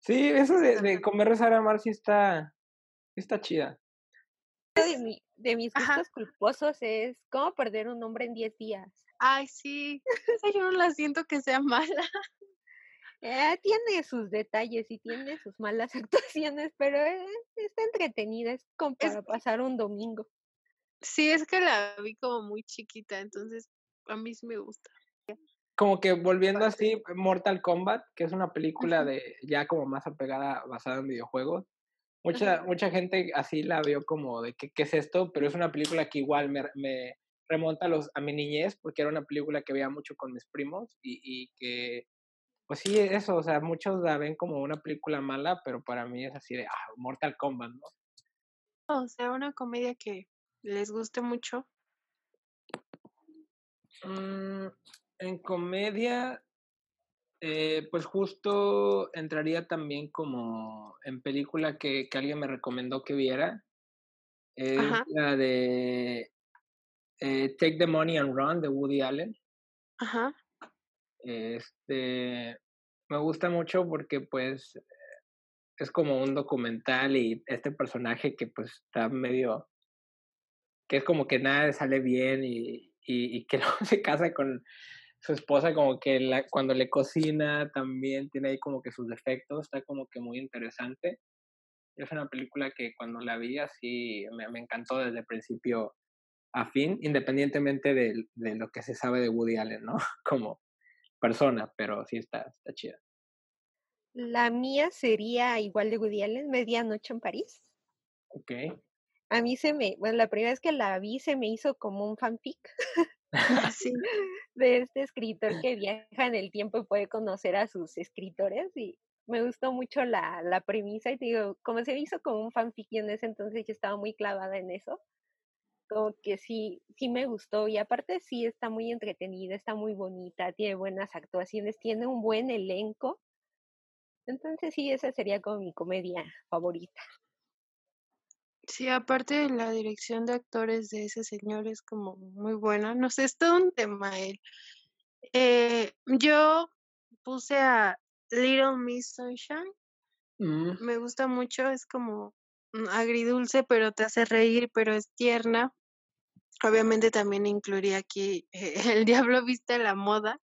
Sí, eso de, de comer, rezar, amar sí está, está chida. De, de mis gustos culposos es cómo perder un hombre en 10 días. Ay, sí, yo no la siento que sea mala. Eh, tiene sus detalles y tiene sus malas actuaciones, pero eh, está entretenida, es como para pasar un domingo. Sí, es que la vi como muy chiquita, entonces a mí sí me gusta. Como que volviendo así, Mortal Kombat, que es una película de ya como más apegada, basada en videojuegos. Mucha, mucha gente así la vio como de ¿qué, qué es esto, pero es una película que igual me, me remonta a, los, a mi niñez, porque era una película que veía mucho con mis primos y, y que pues sí, eso, o sea, muchos la ven como una película mala, pero para mí es así de, ah, Mortal Kombat, ¿no? O sea, una comedia que les guste mucho. Mm, en comedia, eh, pues justo entraría también como en película que, que alguien me recomendó que viera. Es la de eh, Take the Money and Run de Woody Allen. Ajá. Este, me gusta mucho porque pues es como un documental y este personaje que pues está medio, que es como que nada sale bien y, y, que luego se casa con su esposa como que cuando le cocina también tiene ahí como que sus defectos, está como que muy interesante. Es una película que cuando la vi así me, me encantó desde principio a fin, independientemente de, de, lo que se sabe de Woody Allen, ¿no? Como, persona, pero sí está, está chida. La mía sería igual de Woody Allen, Medianoche en París. Ok. A mí se me, bueno, la primera vez que la vi se me hizo como un fanfic sí. de este escritor que viaja en el tiempo y puede conocer a sus escritores y me gustó mucho la, la premisa y digo, como se me hizo como un fanfic y en ese entonces yo estaba muy clavada en eso, como que sí, sí me gustó y aparte sí está muy entretenida, está muy bonita, tiene buenas actuaciones, tiene un buen elenco. Entonces sí, esa sería como mi comedia favorita. Sí, aparte la dirección de actores de ese señor es como muy buena. No sé, es todo un tema él. Eh, yo puse a Little Miss Sunshine. Mm. Me gusta mucho, es como mm, agridulce, pero te hace reír, pero es tierna. Obviamente también incluiría aquí eh, El Diablo Viste la Moda.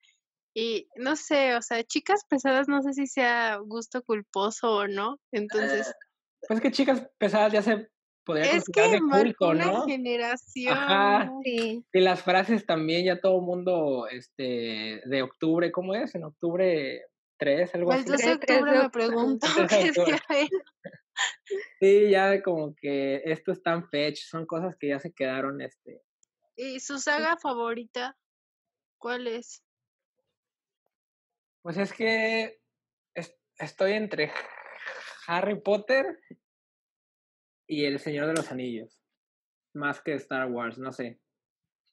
Y no sé, o sea, chicas pesadas no sé si sea gusto culposo o no. Entonces. Pues que chicas pesadas ya se podría es que de culto, una generación. Ajá. Sí. Y las frases también, ya todo el mundo, este, de octubre, ¿cómo es? En octubre 3, algo así. El 12 de octubre me pregunto qué Sí, ya como que esto es tan fetch, son cosas que ya se quedaron, este. ¿Y su saga favorita? ¿Cuál es? Pues es que estoy entre Harry Potter y El Señor de los Anillos, más que Star Wars, no sé.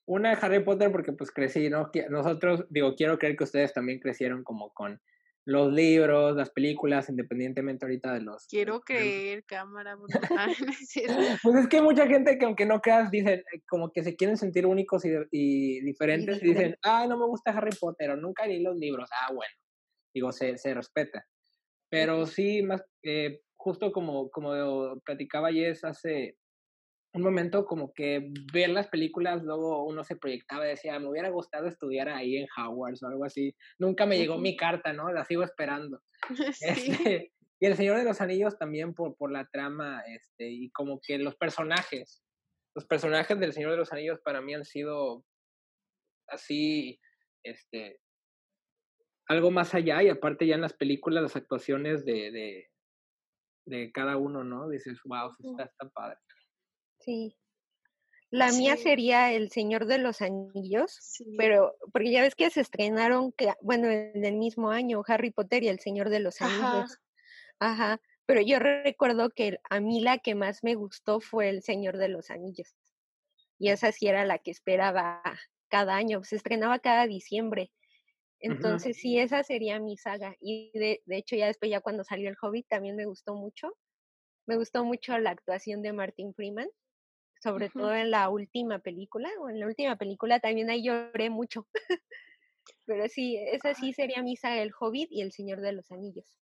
Una de Harry Potter porque pues crecí, ¿no? Nosotros, digo, quiero creer que ustedes también crecieron como con los libros, las películas, independientemente ahorita de los... Quiero creer, cámara. pues es que hay mucha gente que aunque no creas, dicen, eh, como que se quieren sentir únicos y, diferentes, y dicen, ay, no me gusta Harry Potter, o nunca leí los libros, ah, bueno, digo, se, se respeta. Pero sí, más, eh, justo como, como platicaba Jess hace un momento como que ver las películas, luego uno se proyectaba y decía, me hubiera gustado estudiar ahí en Howard o algo así. Nunca me llegó mi carta, ¿no? La sigo esperando. Este, y El Señor de los Anillos también por, por la trama, este, y como que los personajes, los personajes del Señor de los Anillos para mí han sido así, este, algo más allá, y aparte ya en las películas, las actuaciones de, de, de cada uno, ¿no? Dices, wow, está, está padre. Sí. La mía sería El Señor de los Anillos, pero porque ya ves que se estrenaron, bueno, en el mismo año Harry Potter y El Señor de los Anillos. Ajá. Pero yo recuerdo que a mí la que más me gustó fue El Señor de los Anillos. Y esa sí era la que esperaba cada año, se estrenaba cada diciembre. Entonces, sí, esa sería mi saga. Y de, de hecho, ya después, ya cuando salió El Hobbit, también me gustó mucho. Me gustó mucho la actuación de Martin Freeman, sobre todo en la última película, o en la última película también ahí lloré mucho. Pero sí, esa sí sería mi saga, El Hobbit y El Señor de los Anillos.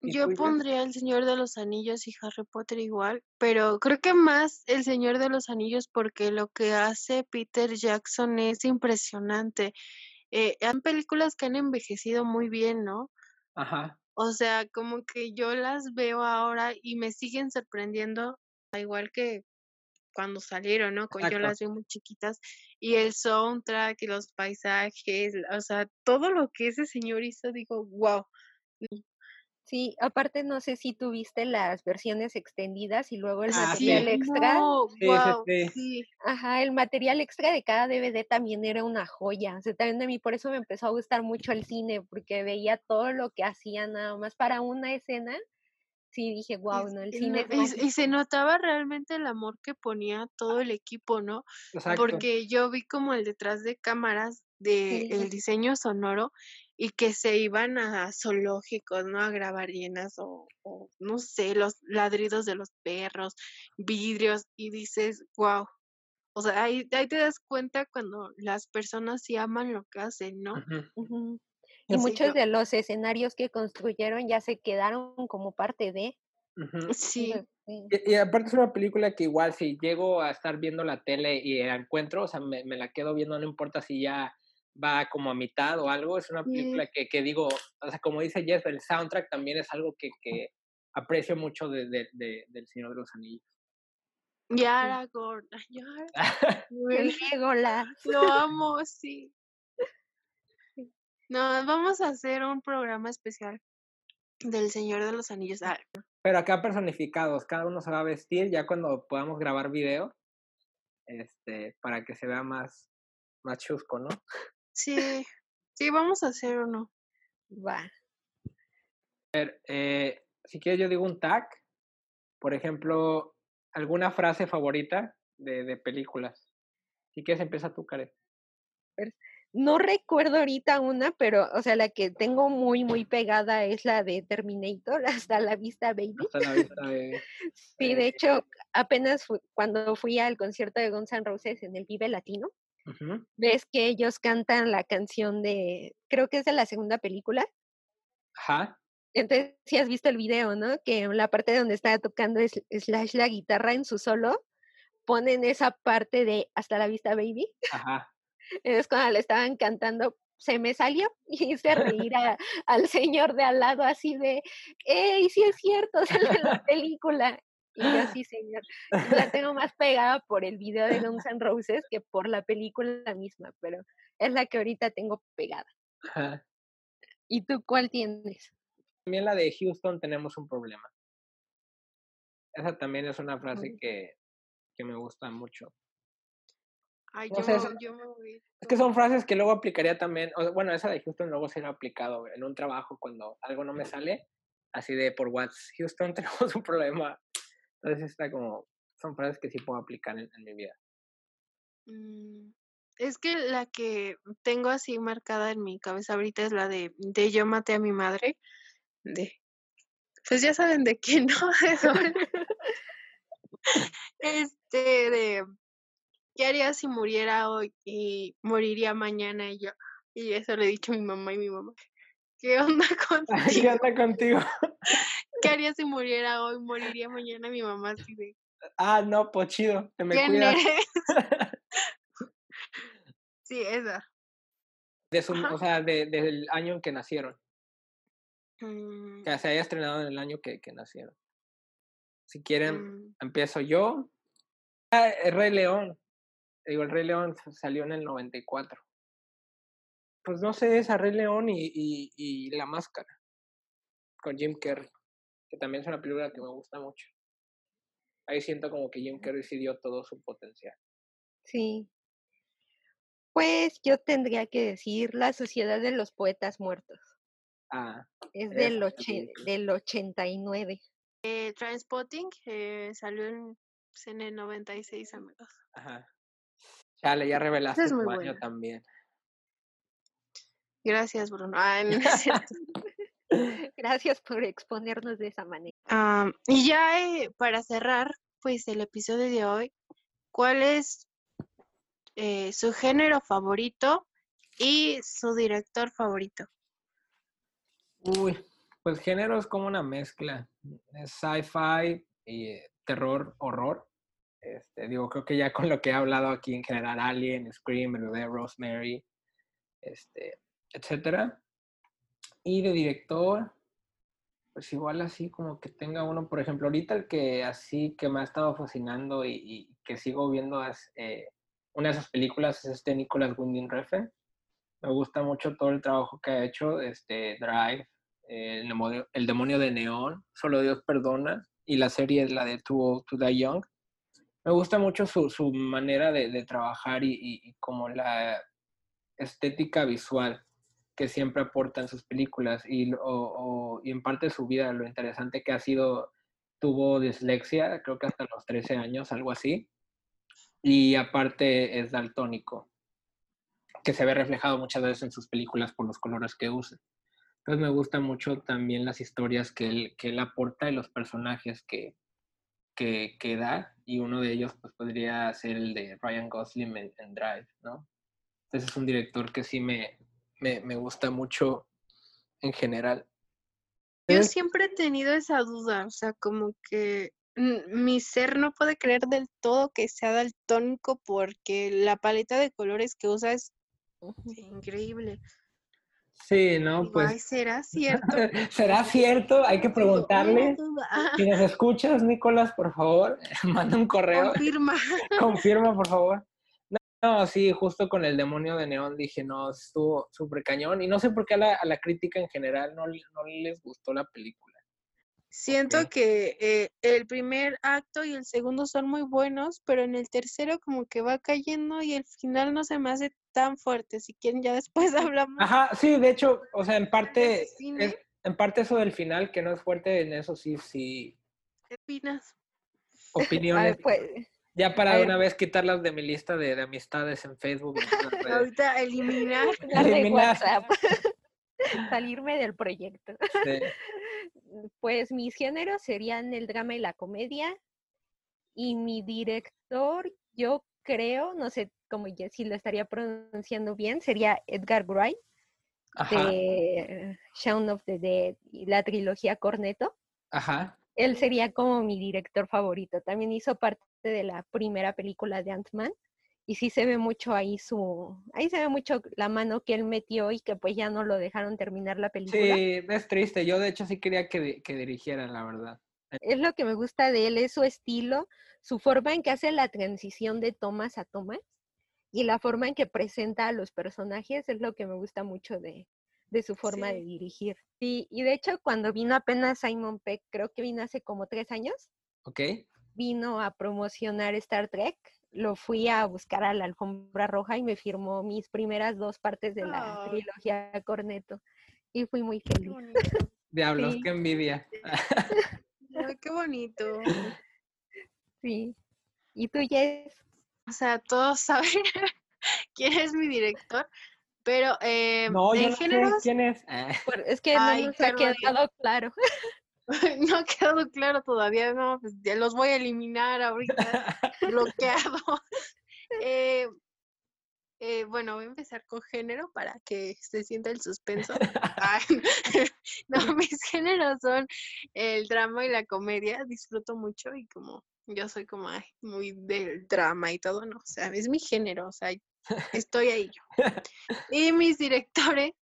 ¿Y Yo pondría El Señor de los Anillos y Harry Potter igual, pero creo que más El Señor de los Anillos porque lo que hace Peter Jackson es impresionante. Eh, han películas que han envejecido muy bien, ¿no? Ajá. O sea, como que yo las veo ahora y me siguen sorprendiendo, igual que cuando salieron, ¿no? Con yo las vi muy chiquitas y el soundtrack y los paisajes, o sea, todo lo que ese señor hizo, digo, wow. Sí, aparte no sé si tuviste las versiones extendidas y luego el Ah, material sí. extra. No, Sí, wow, sí. Ajá, el material extra de cada DVD también era una joya. O sea, también a mí por eso me empezó a gustar mucho el cine, porque veía todo lo que hacían nada más para una escena. Sí, dije, wow, no, el y cine y se- y se mágico. notaba realmente el amor que ponía todo el equipo, ¿no? Exacto. Porque yo vi como el detrás de cámaras de el Sí, diseño sonoro y que se iban a zoológicos, ¿no? A grabar hienas o, o no sé, los ladridos de los perros, vidrios y dices, wow. O sea, ahí, ahí te das cuenta cuando las personas sí aman lo que hacen, ¿no? Y Sí, muchos yo, de los escenarios que construyeron ya se quedaron como parte de. Sí. Y, y aparte es una película que igual si llego a estar viendo la tele y la encuentro, o sea, me, me la quedo viendo, no importa si ya va como a mitad o algo, es una sí. película que, que digo, o sea, como dice Jeff, el soundtrack también es algo que, que aprecio mucho de, de- de- del Señor de los Anillos. Y sí. Aragorn, ay, Aragorn, El güey, Legolas. lo amo, sí. No, vamos a hacer un programa especial del Señor de los Anillos. Ah, Pero acá personificados, cada uno se va a vestir ya cuando podamos grabar video, este, para que se vea más, más chusco, ¿no? sí, sí, vamos a hacer uno. Va. Eh, si quieres yo digo un tag, por ejemplo, alguna frase favorita de, de películas. Si quieres empieza tú, Karen. No recuerdo ahorita una, pero, o sea, la que tengo muy, muy pegada es la de Terminator, hasta la vista, baby. Hasta la vista de... Sí, de hecho, apenas fu- cuando fui al concierto de Guns N' Roses en el Vive Latino, ujú, ves que ellos cantan la canción de, creo que es de la segunda película. Ajá, Entonces, si has visto el video, ¿no? Que la parte donde está tocando es- Slash la guitarra en su solo, ponen esa parte de Hasta la vista, baby. ajá. Entonces, cuando le estaban cantando, se me salió y hice reír a- al señor de al lado, así de, ¡Ey, sí es cierto! Sale la película. Y yo, sí, señor. La tengo más pegada por el video de Guns N' Roses que por la película misma, pero es la que ahorita tengo pegada. ajá. ¿Y tú cuál tienes? También la de Houston tenemos un problema. Esa también es una frase que, que me gusta mucho. Ay, No yo, sé, me- es- yo me voy Es que son frases que luego aplicaría también, o- bueno, esa de Houston luego se ha aplicado en un trabajo cuando algo no me sale, así de por WhatsApp, Houston tenemos un problema. Entonces está como, son frases que sí puedo aplicar en, en mi vida. Mm, Es que la que tengo así marcada en mi cabeza ahorita es la de, de yo maté a mi madre. De, pues ya saben de quién, ¿no? Este, de, ¿qué haría si muriera hoy y moriría mañana? Y yo, y eso le he dicho a mi mamá y mi mamá, ¿qué onda ¿Qué contigo? onda contigo? ¿Qué haría si muriera hoy, moriría mañana? Mi mamá así de, Ah, no, pues chido, te me ¿quién cuidas. eres? Sí, esa. De su, o sea, de, del año en que nacieron. Mm, Que se haya estrenado en el año que, que nacieron. Si quieren, mm, empiezo yo. Ah, Rey León. Digo, el Rey León salió en el 94. Pues no sé, es a Rey León y, y, y La Máscara. Con Jim Carrey. Que también es una película que me gusta mucho. Ahí siento como que Jim Carrey sí dio todo su potencial. Sí. Pues yo tendría que decir La Sociedad de los Poetas Muertos. Ah, Es esa del, del 89. eh, Trainspotting eh, salió en, pues, en el 96, amigos. ajá. Chale, ya revelaste es tu muy año buena. también. Gracias, Bruno. Ah, no es cierto. Gracias por exponernos de esa manera. Y ya eh, para cerrar, pues el episodio de hoy, ¿cuál es eh, su género favorito y su director favorito? Uy, pues género es como una mezcla. Es sci-fi y eh, terror, horror. Este, digo, creo que ya con lo que he hablado aquí en general, Alien, Scream, de Rosemary, este, etcétera. Y de director, pues igual así como que tenga uno, por ejemplo, ahorita el que así que me ha estado fascinando y, que sigo viendo es eh, una de esas películas es este Nicolas Winding Refn. Me gusta mucho todo el trabajo que ha hecho, este Drive, eh, el, demonio, el demonio de Neón, Solo Dios perdona, y la serie la de Too Old to Die Young. Me gusta mucho su, su manera de, de trabajar y, y, como la estética visual que siempre aporta en sus películas y, o, y en parte de su vida, lo interesante que ha sido, tuvo dislexia, creo que hasta los 13 años, algo así, y aparte es daltónico, que se ve reflejado muchas veces en sus películas por los colores que usa. Entonces me gustan mucho también las historias que él, que él aporta y los personajes que, que, que, da, y uno de ellos pues podría ser el de Ryan Gosling en, en Drive, ¿no? Entonces es un director que sí me, me, me gusta mucho en general. Yo siempre he tenido esa duda, o sea, como que mi ser no puede creer del todo que sea daltónico porque la paleta de colores que usa es increíble. Sí, no, Digo, pues. "Ay, ¿será cierto? ¿Será cierto? Hay que preguntarle. duda. Si nos escuchas, Nicolás, por favor, manda un correo. Confirma. Confirma, por favor. No, no, sí, justo con el demonio de Neón dije, no, estuvo súper cañón. Y no sé por qué a la, a la crítica en general no, no les gustó la película. Siento que eh, el primer acto y el segundo son muy buenos, pero en el tercero como que va cayendo y el final no se me hace tan fuerte. Si quieren, ya después hablamos. Ajá, sí, de hecho, o sea, en parte, es- en parte eso del final, que no es fuerte, en eso sí, sí, ¿Qué opinas? Opiniones. ver, pues, Ya para una vez quitarlas de mi lista de, de amistades en Facebook. en. Ahorita eliminar. Eliminar. WhatsApp. Salirme del proyecto. Sí. Pues mis géneros serían el drama y la comedia. Y mi director, yo creo, no sé cómo ya si lo estaría pronunciando bien, sería Edgar Wright Ajá, de Shaun of the Dead y la trilogía Corneto. ajá. Él sería como mi director favorito. También hizo parte de la primera película de Ant-Man. Y sí se ve mucho ahí su, ahí se ve mucho la mano que él metió y que pues ya no lo dejaron terminar la película. Sí, es triste. Yo de hecho sí quería que, que dirigiera, la verdad. Es lo que me gusta de él, es su estilo, su forma en que hace la transición de tomas a tomas y la forma en que presenta a los personajes es lo que me gusta mucho de, de su forma de dirigir. Y, y de hecho cuando vino apenas Simon Peck, creo que vino hace como tres años, ¿Ok? vino a promocionar Star Trek, lo fui a buscar a la alfombra roja y me firmó mis primeras dos partes de la Ay. trilogía Corneto y fui muy feliz. Diablos, Sí. qué envidia. Ay, qué bonito. Sí. ¿Y tú, Jess? O sea, todos saben quién es mi director, pero eh, No, yo en no sé quién es. Ah, Es que Ay, no nos ha quedado claro. no ha quedado claro todavía, no, pues ya los voy a eliminar ahorita, bloqueado. Eh, eh, bueno, voy a empezar con género para que se sienta el suspenso. Ay, no, mis géneros son el drama y la comedia, disfruto mucho y como yo soy como ay, muy del drama y todo, no, o sea, es mi género, o sea, estoy ahí yo. Y mis directores,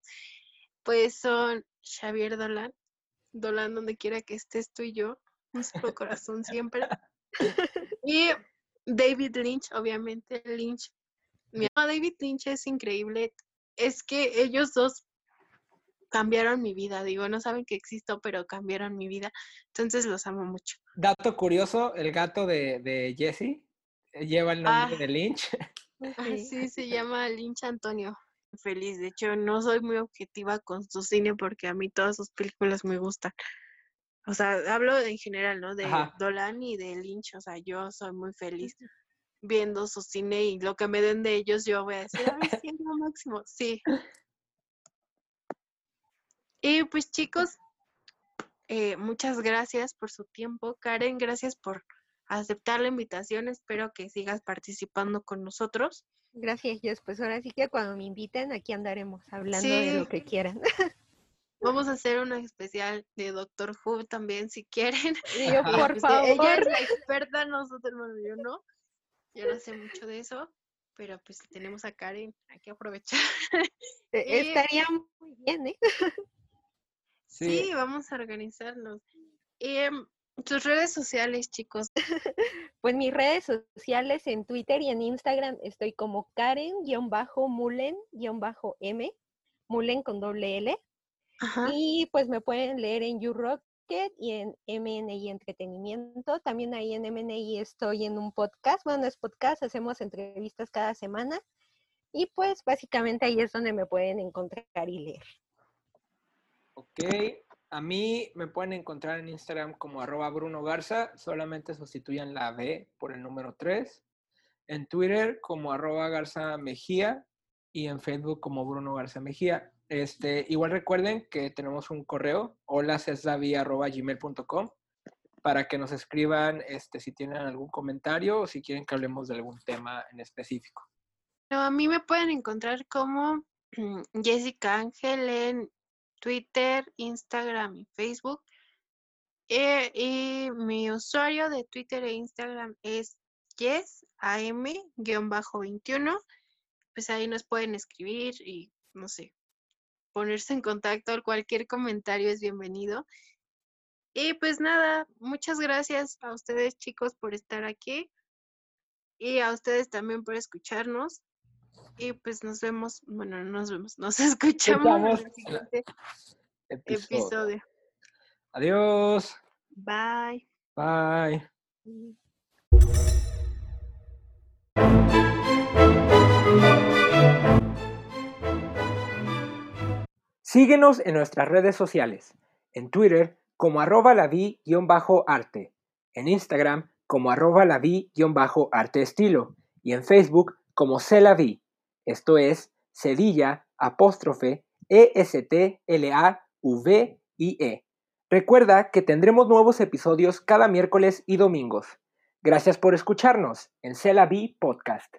pues son Xavier Dolan, Dolan donde quiera que estés tú y yo, nuestro corazón siempre. Y David Lynch, obviamente, Lynch. Mi ama David Lynch es increíble. Es que ellos dos cambiaron mi vida. Digo, no saben que existo, pero cambiaron mi vida. Entonces los amo mucho. Dato curioso, el gato de, de Jesse eh, lleva el nombre Ah. de Lynch. Ah, Sí. sí, se llama Lynch Antonio. Feliz. De hecho, no soy muy objetiva con su cine porque a mí todas sus películas me gustan. O sea, hablo en general, ¿no? De Ajá. Dolan y de Lynch. O sea, yo soy muy feliz viendo su cine y lo que me den de ellos, yo voy a decir, ay, sí, es lo máximo. Sí. Y pues chicos, eh, muchas gracias por su tiempo. Karen, gracias por aceptar la invitación. Espero que sigas participando con nosotros. Gracias, Jess. Pues ahora sí que cuando me inviten, aquí andaremos hablando de lo que quieran. Vamos a hacer una especial de Doctor Who también, si quieren. Yo, por Pues, favor. Ella es la experta, nosotros, bueno, yo no. Yo no sé mucho de eso, pero pues si tenemos a Karen, hay que aprovechar. Eh, Y- Estaría muy bien, ¿eh? Sí, vamos a organizarnos. Em, tus redes sociales, chicos. Pues mis redes sociales en Twitter y en Instagram estoy como Karen-Mulen-M, Mulen con doble L. Ajá. Y pues me pueden leer en Y en MNI Entretenimiento. También ahí en MNI estoy en un podcast. Bueno, no es podcast, hacemos entrevistas cada semana. Y pues básicamente ahí es donde me pueden encontrar y leer. Ok, a mí me pueden encontrar en Instagram como arroba Bruno Garza, solamente sustituyan la B por el número 3. En Twitter como arroba Garza Mejía y en Facebook como Bruno Garza Mejía. Este, igual recuerden que tenemos un correo, holasesdavi.gmail.com para que nos escriban este, si tienen algún comentario o si quieren que hablemos de algún tema en específico. No, a mí me pueden encontrar como Jessica Ángel en Twitter, Instagram y Facebook. Eh, y mi usuario de Twitter e Instagram es yesam-21. Pues ahí nos pueden escribir y, no sé, ponerse en contacto. Cualquier comentario es bienvenido. Y pues nada, muchas gracias a ustedes chicos por estar aquí y a ustedes también por escucharnos. Y pues nos vemos, bueno, no nos vemos, nos escuchamos en el siguiente Episodio. episodio. Adiós. Bye. Bye. Síguenos en nuestras redes sociales. En Twitter como arroba lavi-arte. En Instagram como arroba lavi-arte estilo. Y en Facebook como celavi. Esto es cedilla apóstrofe e s t l a v i e. Recuerda que tendremos nuevos episodios cada miércoles y domingos. Gracias por escucharnos en Celavi Podcast.